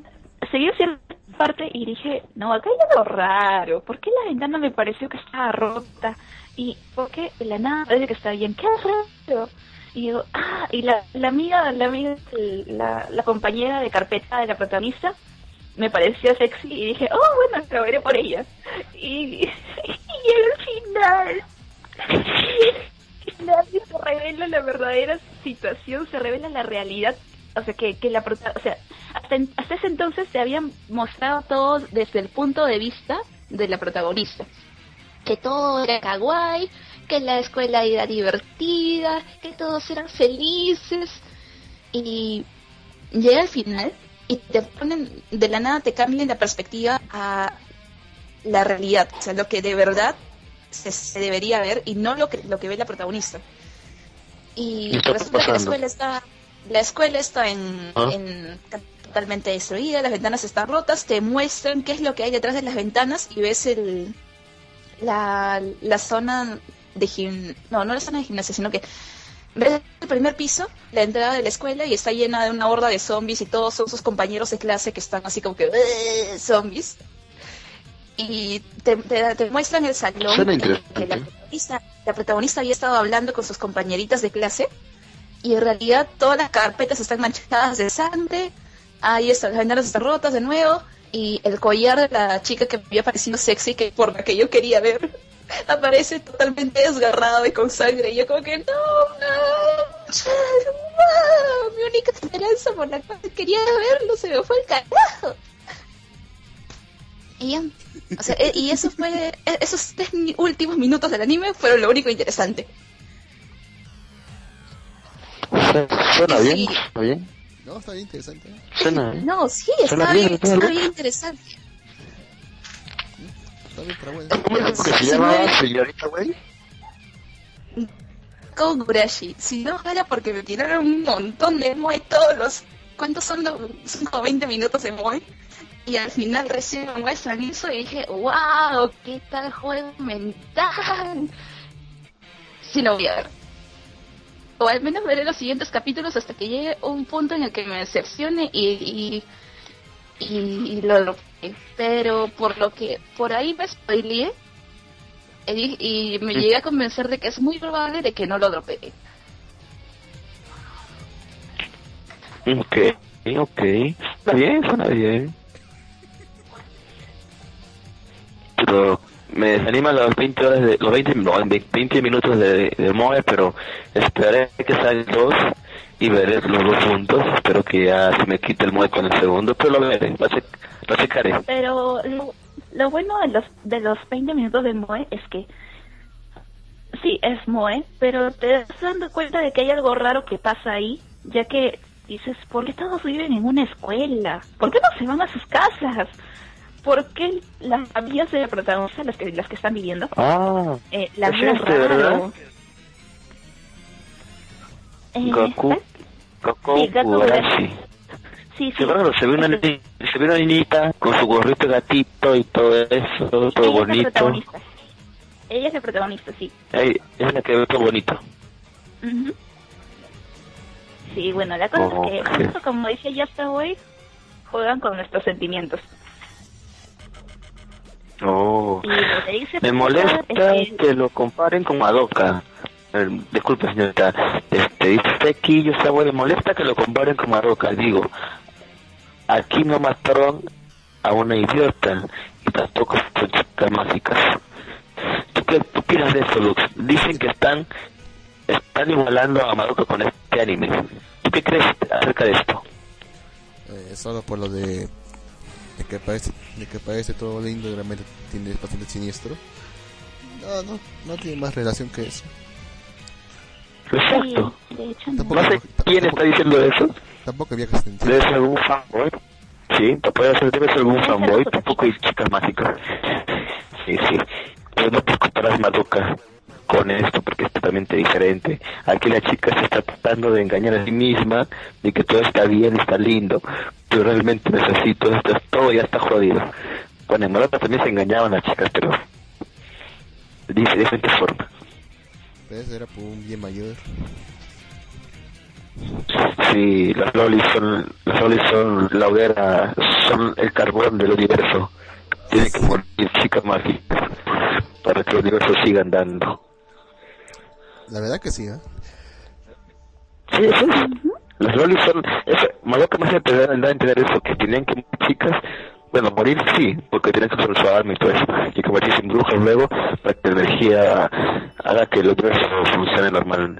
seguí cierta parte y dije, no, acá hay algo raro. ¿Por qué la ventana me pareció que estaba rota? ¿Y por qué la nada parece que está bien? ¡Qué raro! Y digo, ah, y la, la amiga, la amiga, la compañera de carpeta de la protagonista me pareció sexy y dije, oh, bueno, veré por ella. Y, [laughs] y al final, [laughs] final se revela la verdadera situación, se revela la realidad. O sea, que, que la o sea, hasta, en- hasta ese entonces se habían mostrado todo desde el punto de vista de la protagonista. Que todo era kawaii, que la escuela era divertida, que todos eran felices. Y llega al final y te ponen, de la nada te cambian la perspectiva a la realidad, o sea, lo que de verdad se, se debería ver y no lo que, lo que ve la protagonista. Y ¿Qué está resulta que la escuela está, la escuela está en, ¿Ah? en- totalmente destruida, las ventanas están rotas, te muestran qué es lo que hay detrás de las ventanas y ves el la, la zona de gim, no, no la zona de gimnasia, sino que ves el primer piso, la entrada de la escuela y está llena de una horda de zombies y todos son sus compañeros de clase que están así como que "Eh", zombies. Y te, te- te muestran el salón Suena en que la protagonista, la protagonista había estado hablando con sus compañeritas de clase y en realidad todas las carpetas están manchadas de sangre, ahí están las ventanas están rotas de nuevo y el collar de la chica que me había parecido sexy, que por la que yo quería ver, aparece totalmente desgarrado y con sangre y yo como que no, no, no, mi única esperanza por la cual quería verlo se me fue el carajo. Y ya, o sea, e- y eso fue, e- esos tres últimos minutos del anime fueron lo único interesante. Suena bien, Sí. suena bien, No, está bien interesante. suena bien. No, sí, Suena está bien, bien, suena está bien interesante. Está bien, pero bueno. ¿Cómo dijo que se llama señorita, güey? Kogurashi. Si no, jala porque me tiraron un montón de moe todos los... ¿Cuántos son los...? Son como 20 minutos de moe. Y al final recién me muestran eso y dije, wow, qué tal juego mental. Sí lo voy a ver. O al menos veré los siguientes capítulos hasta que llegue un punto en el que me decepcione y... y y, y lo dropeé. pero por lo que por ahí me spoileé y, y me llegué a convencer de que es muy probable de que no lo dropee. Ok, ok. Está bien, suena bien. Pero me desaniman los 20 horas de, los 20, no, 20 minutos de, de Moe, pero esperaré que salgan dos y veré los dos juntos. Espero que ya se me quite el Moe con el segundo, pero lo veré, lo, che- checaré. Pero lo, lo bueno de los, de los 20 minutos de Moe es que sí, es Moe, pero te das dando cuenta de que hay algo raro que pasa ahí, ya que dices, ¿por qué todos viven en una escuela? ¿Por qué no se van a sus casas? ¿Por qué las familias de protagonistas, las que, las que están viviendo, Ah, eh, la Es este, ¿verdad? Eh, Goku. Goku Sí, Urashi. Sí, sí. Raro, se ve una, Este- se ve una niñita con su gorrito gatito y todo eso, todo ella es la bonito. protagonista. Ella es la protagonista, sí. Ey, es la que ve todo bonito. Ujú. Sí, bueno, la cosa Oh, es que, justo como dice ya hasta hoy, juegan con nuestros sentimientos. Oh. Que dice Me molesta es que- que lo comparen con Madoka. Eh, disculpe, señorita. Este, dice usted aquí, yo estaba me molesta que lo comparen con Madoka. Digo, aquí no mataron a una idiota y tampoco son chicas mágicas. ¿Tú qué tú opinas de eso, Lux? Dicen que están están igualando a Madoka con este anime. ¿Tú qué crees acerca de esto? Eh, solo por lo de, de que parece de que parece todo lindo y realmente tiene bastante siniestro. No, no, no tiene más relación que eso. Exacto. Sí, no. Tampoco- No sé quién está diciendo eso. Tampoco había que sentir. Debe ser algún fanboy. Sí, puede ser, debe ser algún fanboy. Tampoco hay chicas mágicas. Sí, sí. Pero no puedes comparar a Madoka con esto porque es totalmente diferente. Aquí la chica se está tratando de engañar a sí misma de que todo está bien está lindo. Pero realmente necesito esto, todo ya está jodido. Bueno, en Madoka también se engañaban las chicas, pero de diferente forma. ¿Ves? Era por un bien mayor. Sí, las lolis son, las lolis son la hoguera, son el carbón del universo. Tiene que morir chicas mágicas para que el universo siga andando. La verdad que sí, ¿eh? Sí, es. Las lolis son, eso, Madoka me hace empezar a entender eso, que tenían que chicas, bueno, morir sí, porque tienen que usar su arma y todo eso, y convertirse en brujas luego para que la energía haga que el universo funcione normal.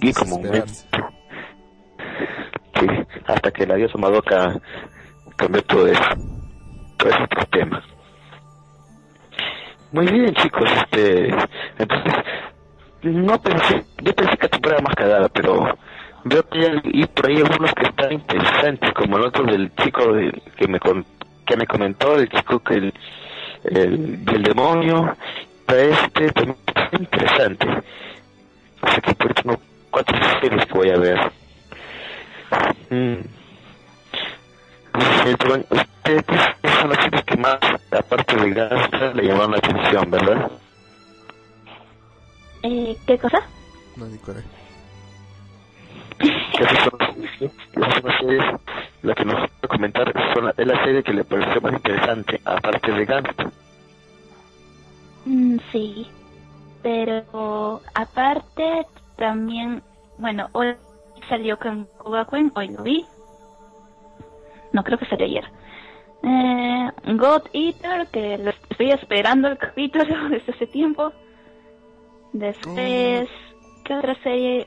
Y como un. Sí, hasta que la diosa Madoka cambió todo eso. Todo ese otro tema. Muy bien, chicos, este, entonces, no pensé, yo pensé que tu era más cagada, pero veo que hay y por ahí algunos que están interesantes, como el otro del chico de- que me con- que me comentó, el chico que el, el del demonio, pero este también está interesante. Así que por eso tengo cuatro series que voy a ver. Mm. Ustedes son las chicas que más, aparte de Gangsta, le llamaron la atención, ¿verdad? Eh, ¿Qué cosa? No, ni son, las series, la que nos va a comentar, son la, es la serie que le pareció más interesante, aparte de Gangsta. Mm, sí, pero aparte también, bueno, hoy salió con Kugakuen, hoy lo vi. No, creo que salió ayer. Eh, God Eater, que lo estoy esperando el capítulo [laughs] desde hace tiempo. Después, ¿qué otra serie?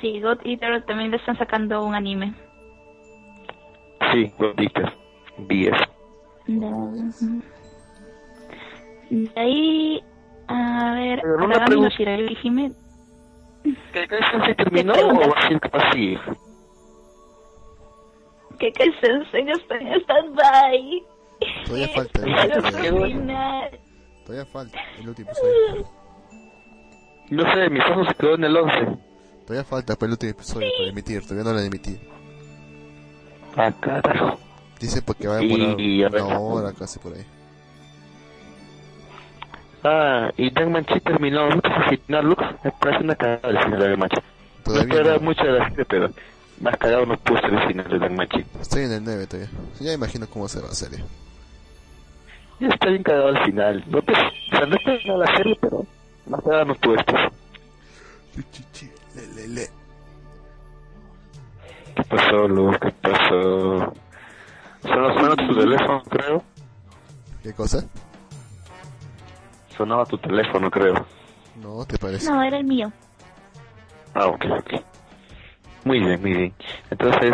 Sí, God Eater también le están sacando un anime. Sí, Gordita, vi eso. De, de ahí, a ver, Aragami no. Shirayuki Hime, ¿Qué crees que se terminó ¿Qué o va a ser capaz sí? que que sensei está en stand-by. Todavía falta. Qué [laughs] Todavía falta el último episodio. [laughs] No sé, mi paso se quedó en el 11. Todavía falta para el último episodio para emitir. Todavía no lo han emitido. Ah, carajo. Dice porque va a demorar y una hora casi por ahí. Ah, y Dangman Chi terminó, ¿no te fue al final, Lux? Me parece una cagada el final de. No Todavía esperaba no. mucho de la serie, pero más cagado no pudo ser el final de Dangman Chi. Estoy en el 9 todavía. Ya imagino cómo será la serie. Ya está bien cagado al final. No te, o sea, no está la serie, pero más cagado no pudo estar. Le, le, le. ¿Qué pasó, Lux? ¿Qué pasó? Solo suena tu teléfono, creo. ¿Qué cosa? sonaba tu teléfono, creo. No, ¿te parece? No, era el mío. Ah, ok, ok. Muy bien, muy bien. Entonces,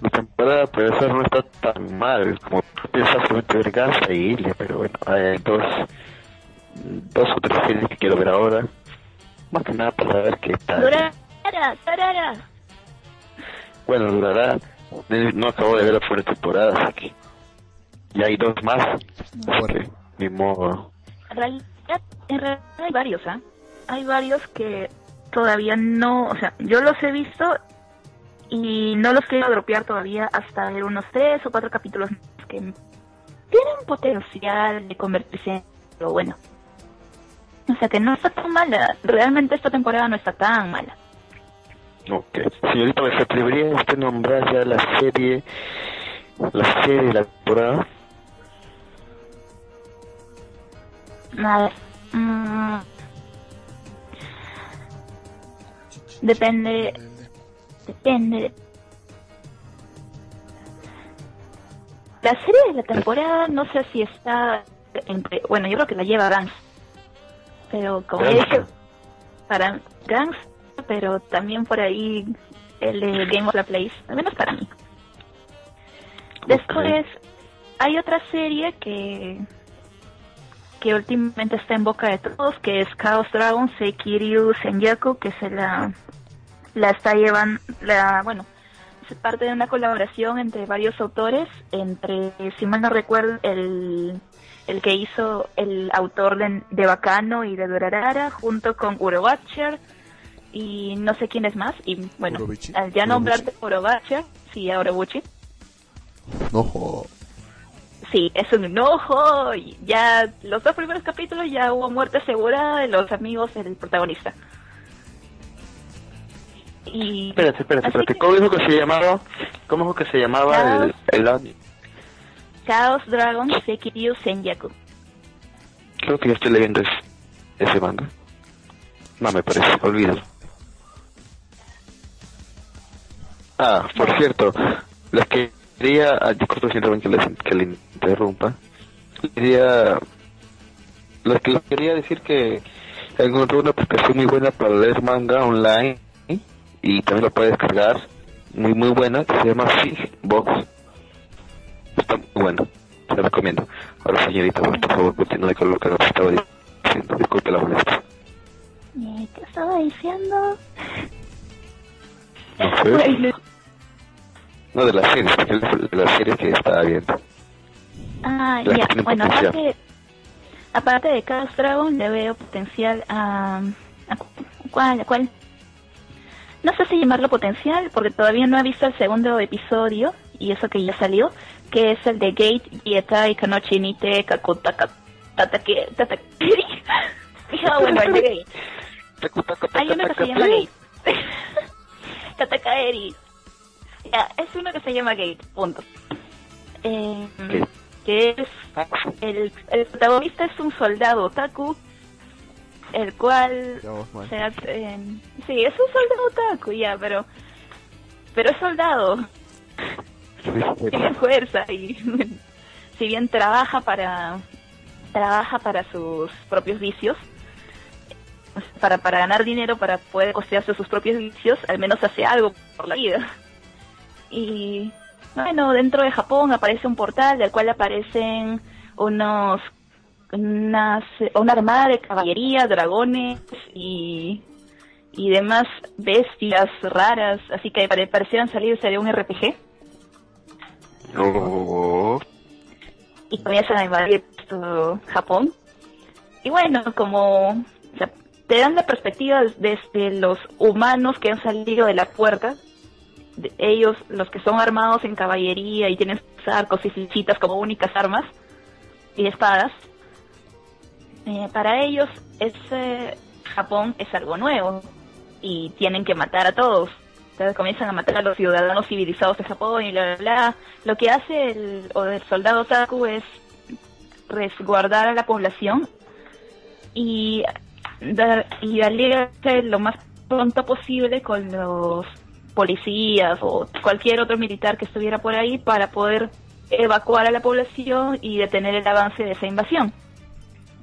la temporada puede ser no está tan mal como tú piensas solamente ver Garza y Ilia, pero bueno, hay dos, dos o tres series que quiero ver ahora. Más que nada para ver qué tal. Durara, durara. Bueno, durará. No acabo de ver la primera temporada, así que. Y hay dos más. Que, ni modo. En realidad, en realidad hay varios, ¿ah? Hay varios que todavía no, o sea, yo los he visto y no los quiero dropear todavía hasta ver unos tres o cuatro capítulos más que tienen potencial de convertirse en lo bueno. O sea que no está tan mala, realmente esta temporada no está tan mala. Ok. Señorita, ¿me atrevería usted a nombrar ya la serie, la serie de la temporada? A ver, mm, depende, depende. La serie de la temporada no sé si está entre, bueno, yo creo que la lleva Gans, pero como dije, para Gans, pero también por ahí el de Game of the Place, al menos para mí. Después hay otra serie que que últimamente está en boca de todos, que es Chaos Dragon Seikiryu Senyaku, que se la la está llevando, la, bueno, es parte de una colaboración entre varios autores, entre, si mal no recuerdo, el, el que hizo el autor de, de Bacano y de Durarara, junto con Urobacher y no sé quién es más, y bueno, al ya nombrarte Urobacher, sí, a Urobuchi, No, jo. Sí, es un enojo. Y ya los dos primeros capítulos ya hubo muerte segura de los amigos del protagonista. Y Espérate, espérate, espérate. que ¿Cómo dijo que se llamaba? ¿Cómo dijo que se llamaba el, el? Chaos Dragon Sekiryu Senyaku. Creo que ya estoy leyendo ese, ese manga. No me parece, olvídalo. Ah, por cierto, les quería, disculpe señor que, les- que le interrumpa. Quería, les, que- les quería decir que encontré una aplicación muy buena para leer manga online y también lo puede descargar, muy muy buena, que se llama Figbox. Está muy bueno, se lo recomiendo. Ahora señorita, por favor, continúe con lo que estaba diciendo. Disculpe la molestia. Eh, ¿Qué estaba diciendo? No sé. Bueno, No, de las series, de las series que estaba viendo. ah, ya. Bueno, aparte, aparte de Chaos Dragon, le veo potencial a. a cu- ¿Cuál? a ¿Cuál? No sé si llamarlo potencial, porque todavía no he visto el segundo episodio, y eso que ya salió, que es el de Gate, Yetai, Kanochi, Nite, Kakuta, Ka- Tatake, Tatakeri. Ah, bueno, el de Gate. Hay uno que se llama Gate. [laughs] Katakaeri. Ya, es uno que se llama Gate, punto. Eh, que es el, el protagonista es un soldado otaku, el cual eh, sí, es un soldado otaku ya, pero pero es soldado, tiene [laughs] fuerza y [laughs] si bien trabaja para trabaja para sus propios vicios, para para ganar dinero para poder costearse sus propios vicios, al menos hace algo por la vida. Y bueno, dentro de Japón aparece un portal del cual aparecen unos unas, una armada de caballería, dragones y y demás bestias raras, así que pare- parecieran salirse de un RPG Y comienzan a invadir Japón. Y bueno, como te dan la perspectiva desde los humanos que han salido de la puerta, ellos, los que son armados en caballería y tienen arcos y flechitas como únicas armas y espadas, eh, para ellos ese Japón es algo nuevo y tienen que matar a todos. Comienzan a matar a los ciudadanos civilizados de Japón y bla, bla, bla. Lo que hace el, o el soldado Taku es resguardar a la población y, dar, y aliarse lo más pronto posible con los policías o cualquier otro militar que estuviera por ahí para poder evacuar a la población y detener el avance de esa invasión.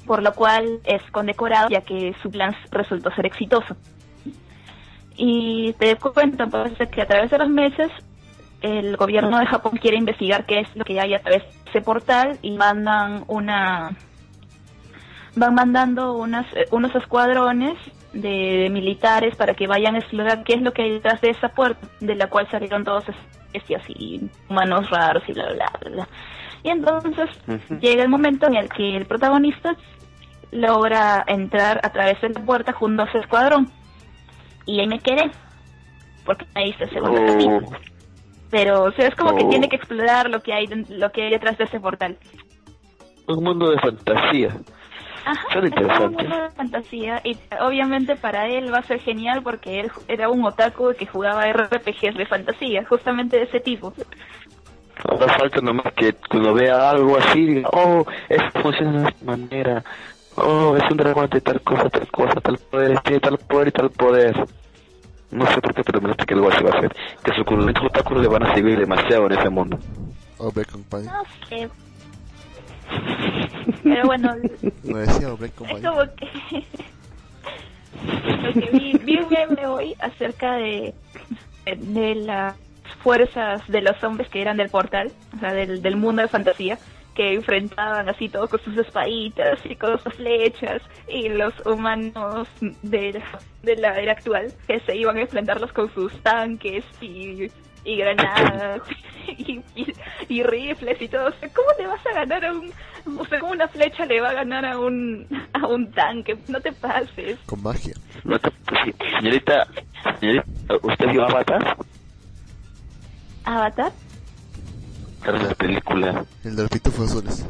por lo cual es condecorado ya que su plan resultó ser exitoso. Y te cuento pues, que a través de los meses el gobierno de Japón quiere investigar qué es lo que hay a través de ese portal y mandan una van mandando unas, unos escuadrones de, militares para que vayan a explorar qué es lo que hay detrás de esa puerta, de la cual salieron todos especies y humanos raros y bla, bla, bla. Y entonces llega el momento en el que el protagonista logra entrar a través de la puerta junto a su escuadrón. Y ahí me quedé, porque ahí está el segundo Oh. capítulo. Pero o sea, es como que Oh. tiene que explorar lo que hay lo que hay detrás de ese portal. Un mundo de fantasía. Ajá, es un mundo de fantasía y obviamente para él va a ser genial porque él era un otaku que jugaba RPGs de fantasía, justamente de ese tipo. Ahora falta nomás que cuando vea algo así, diga, oh, esto funciona de esta manera. Oh, es un dragón de tal cosa, tal cosa, tal poder, tiene tal poder y tal poder. No sé por qué, pero me parece que algo así va a ser. Que sus otakus le van a seguir demasiado en ese mundo. Obre Company. No sé. Pero bueno, [laughs] No decía Obre es Company. como que... lo que vi, vi un meme hoy acerca de, de las fuerzas de los hombres que eran del portal, o sea, del, del mundo de fantasía, que enfrentaban así todo con sus espaditas y con sus flechas, y los humanos de, la- de la era actual, que se iban a enfrentarlos con sus tanques y, y granadas [laughs] y, y, y rifles y todo. O sea, ¿cómo le vas a ganar a un... O sea, ¿cómo una flecha le va a ganar a un, a un tanque? No te pases. Con magia. No te- sí, señorita, señorita, ¿usted vio Avatar? ¿Avatar? Era la película. El de los pitufos azules.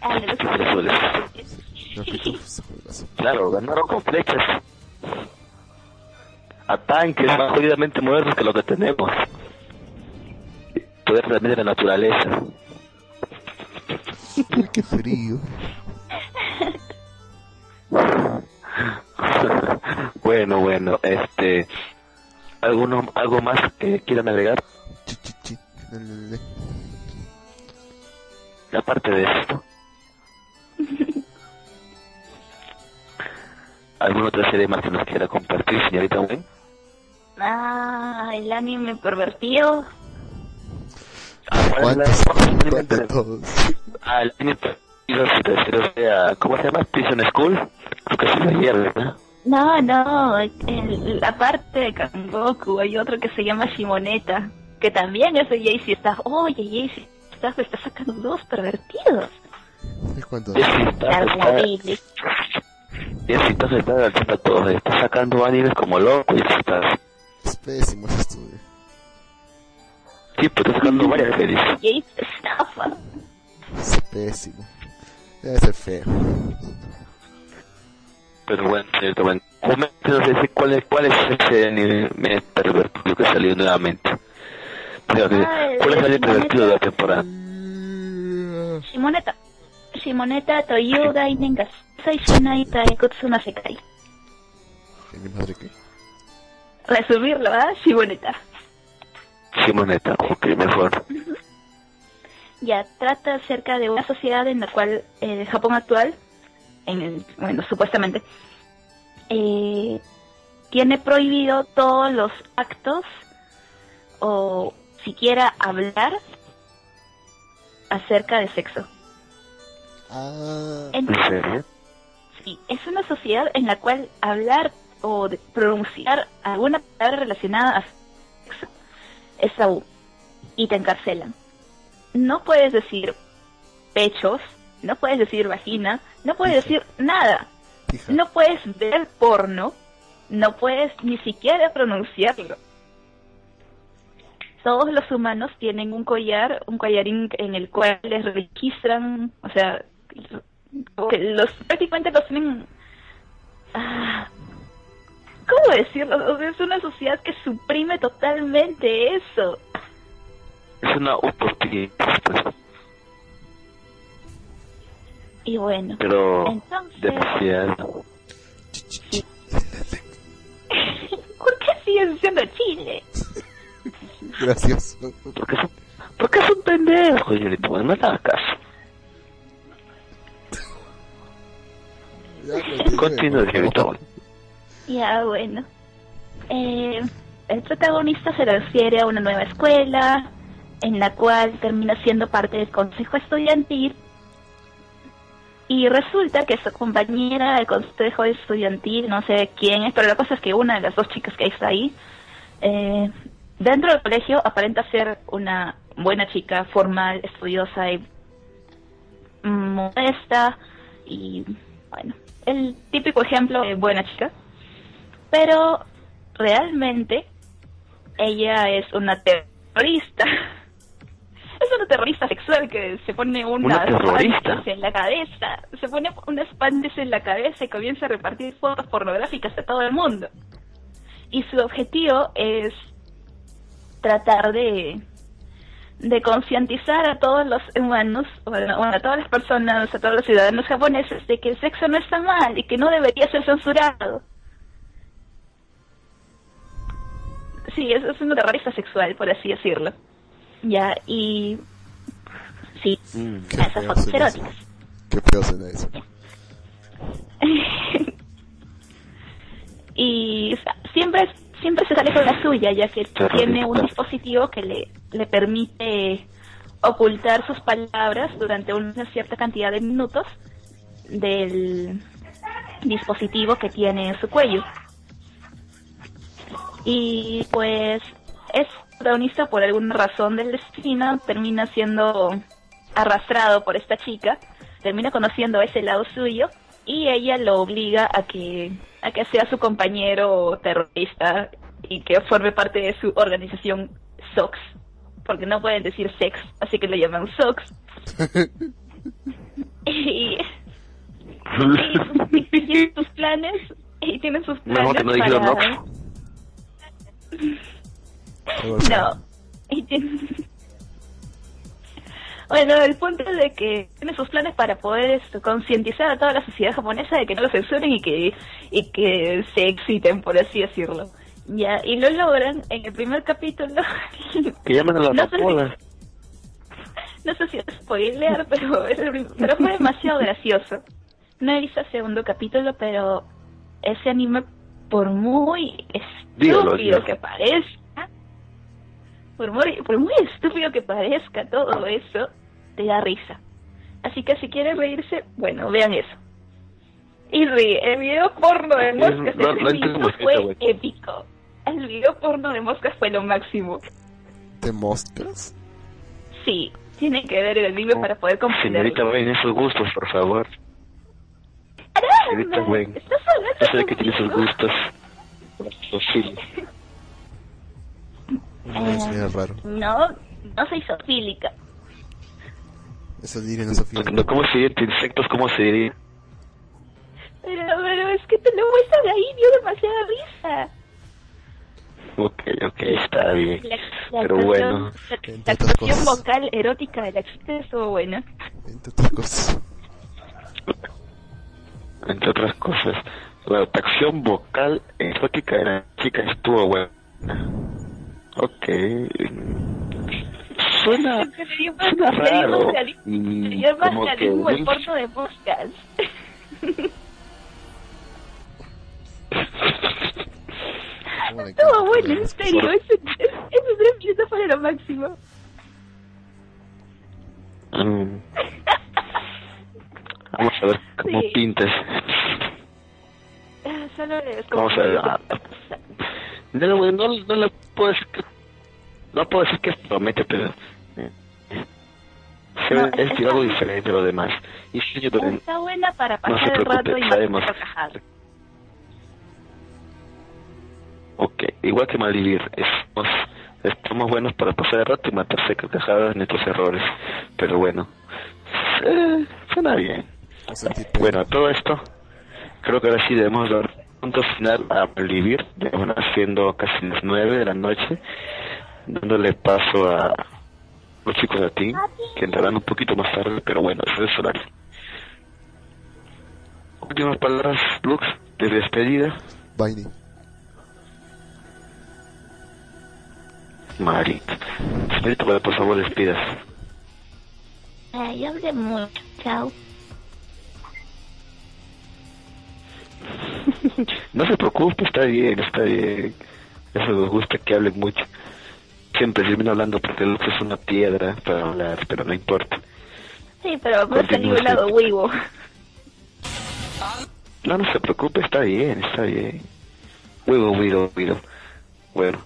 Ah, de los- Pitufos azules. Los pitufos azules. Claro, ganaron con flechas. A tanques más jodidamente modernos que lo que tenemos. Poder también de la naturaleza. Qué frío. [laughs] bueno, bueno, este... ¿Alguno, ¿Algo más que quieran agregar? Chi. Le. Aparte de esto. [laughs] ¿Alguna otra serie más que nos quiera compartir, señorita Wen? Ah, el anime pervertido. ¿Cuántos? ¿Cuántos todos? Ah, el anime a... ¿Cómo se llama? Prison School. Creo que sí lo ¿verdad? No, no, el- la parte de Kangoku hay otro que se llama Shimoneta, que también es de JC Staff. Oye, JC Staff está sacando dos pervertidos. ¿Y cuántos? Jessy Staff está... la Biblia. Jessy Staff está adelantando a todos. Está sacando animes como loco, Jessy Staff. Es pésimo ese estudio. Sí, pero está sacando varias series. JC Staff. Es pésimo. Debe ser feo. Pero bueno, señorita Wen, coméntenos ese, cuál, es, cuál es ese anime pervertido que salió nuevamente. ¿Cuál es el anime de la temporada? Shimoneta. Shimoneta Toyuga Inengas. Soy Shinai Taikutsu no Sekai. ¿Y mi madre qué? Resumirlo, ¿ah? Shimoneta. Simoneta, ok, mejor. Ya trata acerca de una sociedad en la cual el Japón actual, en el, bueno, supuestamente, eh, tiene prohibido todos los actos o siquiera hablar acerca de sexo. Ah, ¿En serio? sí, es una sociedad en la cual hablar o pronunciar alguna palabra relacionada a sexo es tabú y te encarcelan. No puedes decir pechos, no puedes decir vagina, no puedes decir nada. hija. No puedes ver porno, no puedes ni siquiera pronunciarlo. Todos los humanos tienen un collar, un collarín en el cual les registran, o sea, los prácticamente los tienen. Ah, ¿Cómo decirlo? O sea, es una sociedad que suprime totalmente eso. Es una utopía, Y bueno, pero entonces, demasiado. [laughs] ¿por qué sigues diciendo Chile? Gracias. Porque es un, porque es un pendejo, señorita Wen, no le hagas caso. [laughs] Continúa, señorita. Ya, bueno. Eh, el protagonista se refiere a una nueva escuela, en la cual termina siendo parte del consejo estudiantil. Y resulta que su compañera del consejo estudiantil, no sé quién es, pero la cosa es que una de las dos chicas que está ahí, eh, dentro del colegio aparenta ser una buena chica, formal, estudiosa y modesta. Y bueno, el típico ejemplo de buena chica. Pero realmente ella es una terrorista. [laughs] Es una terrorista sexual que se pone ¿Una terrorista? en la cabeza, se pone unas pandes en la cabeza y comienza a repartir fotos pornográficas a todo el mundo. Y su objetivo es tratar de de concientizar a todos los humanos, bueno, a todas las personas, a todos los ciudadanos japoneses de que el sexo no está mal y que no debería ser censurado. Sí, es, es una terrorista sexual, por así decirlo. Ya, y... Sí, Mm. Esas fotos eróticas. Qué feo suena eso. [laughs] y o sea, siempre siempre se sale con la suya ya que tiene un dispositivo que le, le permite ocultar sus palabras durante una cierta cantidad de minutos del dispositivo que tiene en su cuello. Y pues es protagonista por alguna razón del destino termina siendo arrastrado por esta chica termina conociendo ese lado suyo y ella lo obliga a que a que sea su compañero terrorista y que forme parte de su organización SOX porque no pueden decir sex así que lo llaman SOX [laughs] y, [laughs] y, y tienen sus planes y tienen sus planes Mejor que no para- [laughs] no. Y tiene- Bueno, el punto es de que tiene sus planes para poder esto, concientizar a toda la sociedad japonesa de que no lo censuren y que, y que se exciten, por así decirlo. Ya, y lo logran en el primer capítulo. [laughs] Que llaman a la No sé [laughs] no sé si es spoilear, [laughs] pero, pero fue demasiado gracioso. No he visto el segundo capítulo, pero ese anime, por muy estúpido dígalo. que parezca, por muy, por muy estúpido que parezca todo eso, te da risa. Así que si quieren reírse, bueno, vean eso. Y ríe, el video porno de moscas no- de no fue épico. El video porno de moscas fue lo máximo. ¿De moscas? Sí, tienen que ver el anime para poder comprenderlo. Señorita Wayne, esos gustos, por favor. Señorita. Wayne. Estás hablando Yo sé que tiene sus gustos. [laughs] Los filos. Es medio raro. No, no soy zoofílica. Eso diría no. No, ¿Cómo se diría? Insectos, ¿cómo se diría? Pero, pero es que te lo muestran ahí, dio demasiada risa. Ok, ok, está bien. La, la Pero actuación- bueno. La, actuación vocal erótica de la chica estuvo buena. Entre otras cosas. Entre otras cosas. La atracción vocal erótica de la chica estuvo buena. Ok. Suena, Sería más- suena sería más raro. sería más como que realismo el muy- porno de moscas. ¿Cómo le Estuvo bueno, en serio. Ese- Esos tres minutos fueron lo máximo. Mm. Vamos a ver cómo Sí. pintas. Ah, Solo le Vamos a ver. No, güey, no, no le puedo decir que. No puedo decir que promete, pero. eh, Se No, es algo diferente de lo demás. Y también. Está buena para No se pasar el rato preocupe, y sabemos. Ok, igual que Malvivir, estamos, estamos buenos para pasar el rato y matarse carcajadas nuestros errores. Pero bueno, eh, suena bien. Bueno, todo esto, creo que ahora sí debemos dar punto final a van siendo casi las nueve de la noche, dándole paso a los chicos de ti, que entrarán un poquito más tarde, pero bueno, ese es el horario. Últimas palabras, Lux, de despedida. Vaini. Marita. Señorita, por favor, despidas. Ay, hablé mucho. Chao. [laughs] [laughs] No se preocupe, está bien, está bien. Eso me gusta que hablen mucho. Siempre termino hablando porque el otro es una piedra para hablar, pero no importa. Sí, pero Continúe salido un lado huevo. No, no se preocupe, está bien, está bien. Huevo, huevo, huevo. Bueno.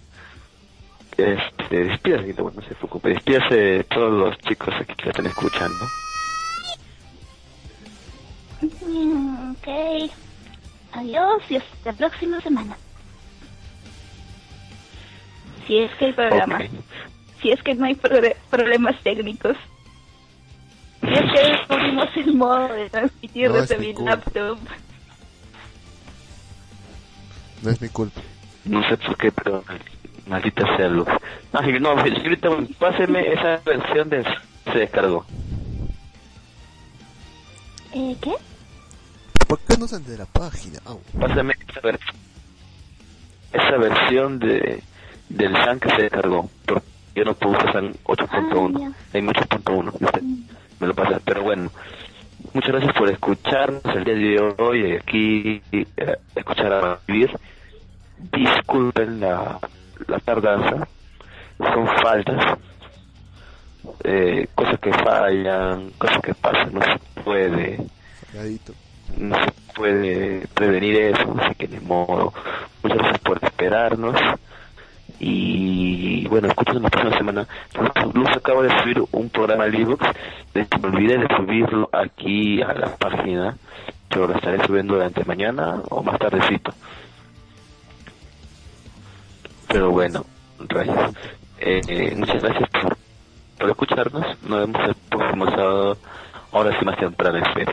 Este, despídase, bueno, no se preocupe. Despídase de todos los chicos aquí que la están escuchando. Mm, ok. Adiós y hasta la próxima semana. Si es que hay programa. Ok. Si es que no hay progre- problemas técnicos. Si es que descubrimos el modo de transmitir No, desde mi laptop. No es mi culpa. No sé por qué, pero maldita sea luz. No, sí, no, señorita, páseme esa versión de se descargó. ¿Eh, ¿Qué? ¿Por qué no salen de la página? Pásame esa, ver- esa versión de del SAN que se descargó. Porque yo no puedo usar SAN 8.1. Hay 8.1. y usted me lo pasa. Pero bueno, muchas gracias por escucharnos el día de hoy aquí, eh, escuchar a vivir. Disculpen la, la tardanza. Son faltas. Eh, cosas que fallan, cosas que pasan, no se puede Calladito. No se puede prevenir eso, así que de modo. Muchas gracias por esperarnos. Y bueno, escúchanos la próxima semana. Luz, acaba de subir un programa al hecho, me olvidé de subirlo aquí a la página, pero lo estaré subiendo durante mañana o más tardecito. Pero bueno. Eh, eh, muchas gracias por, por escucharnos. Nos vemos el próximo sábado, ahora sí más temprano, espero.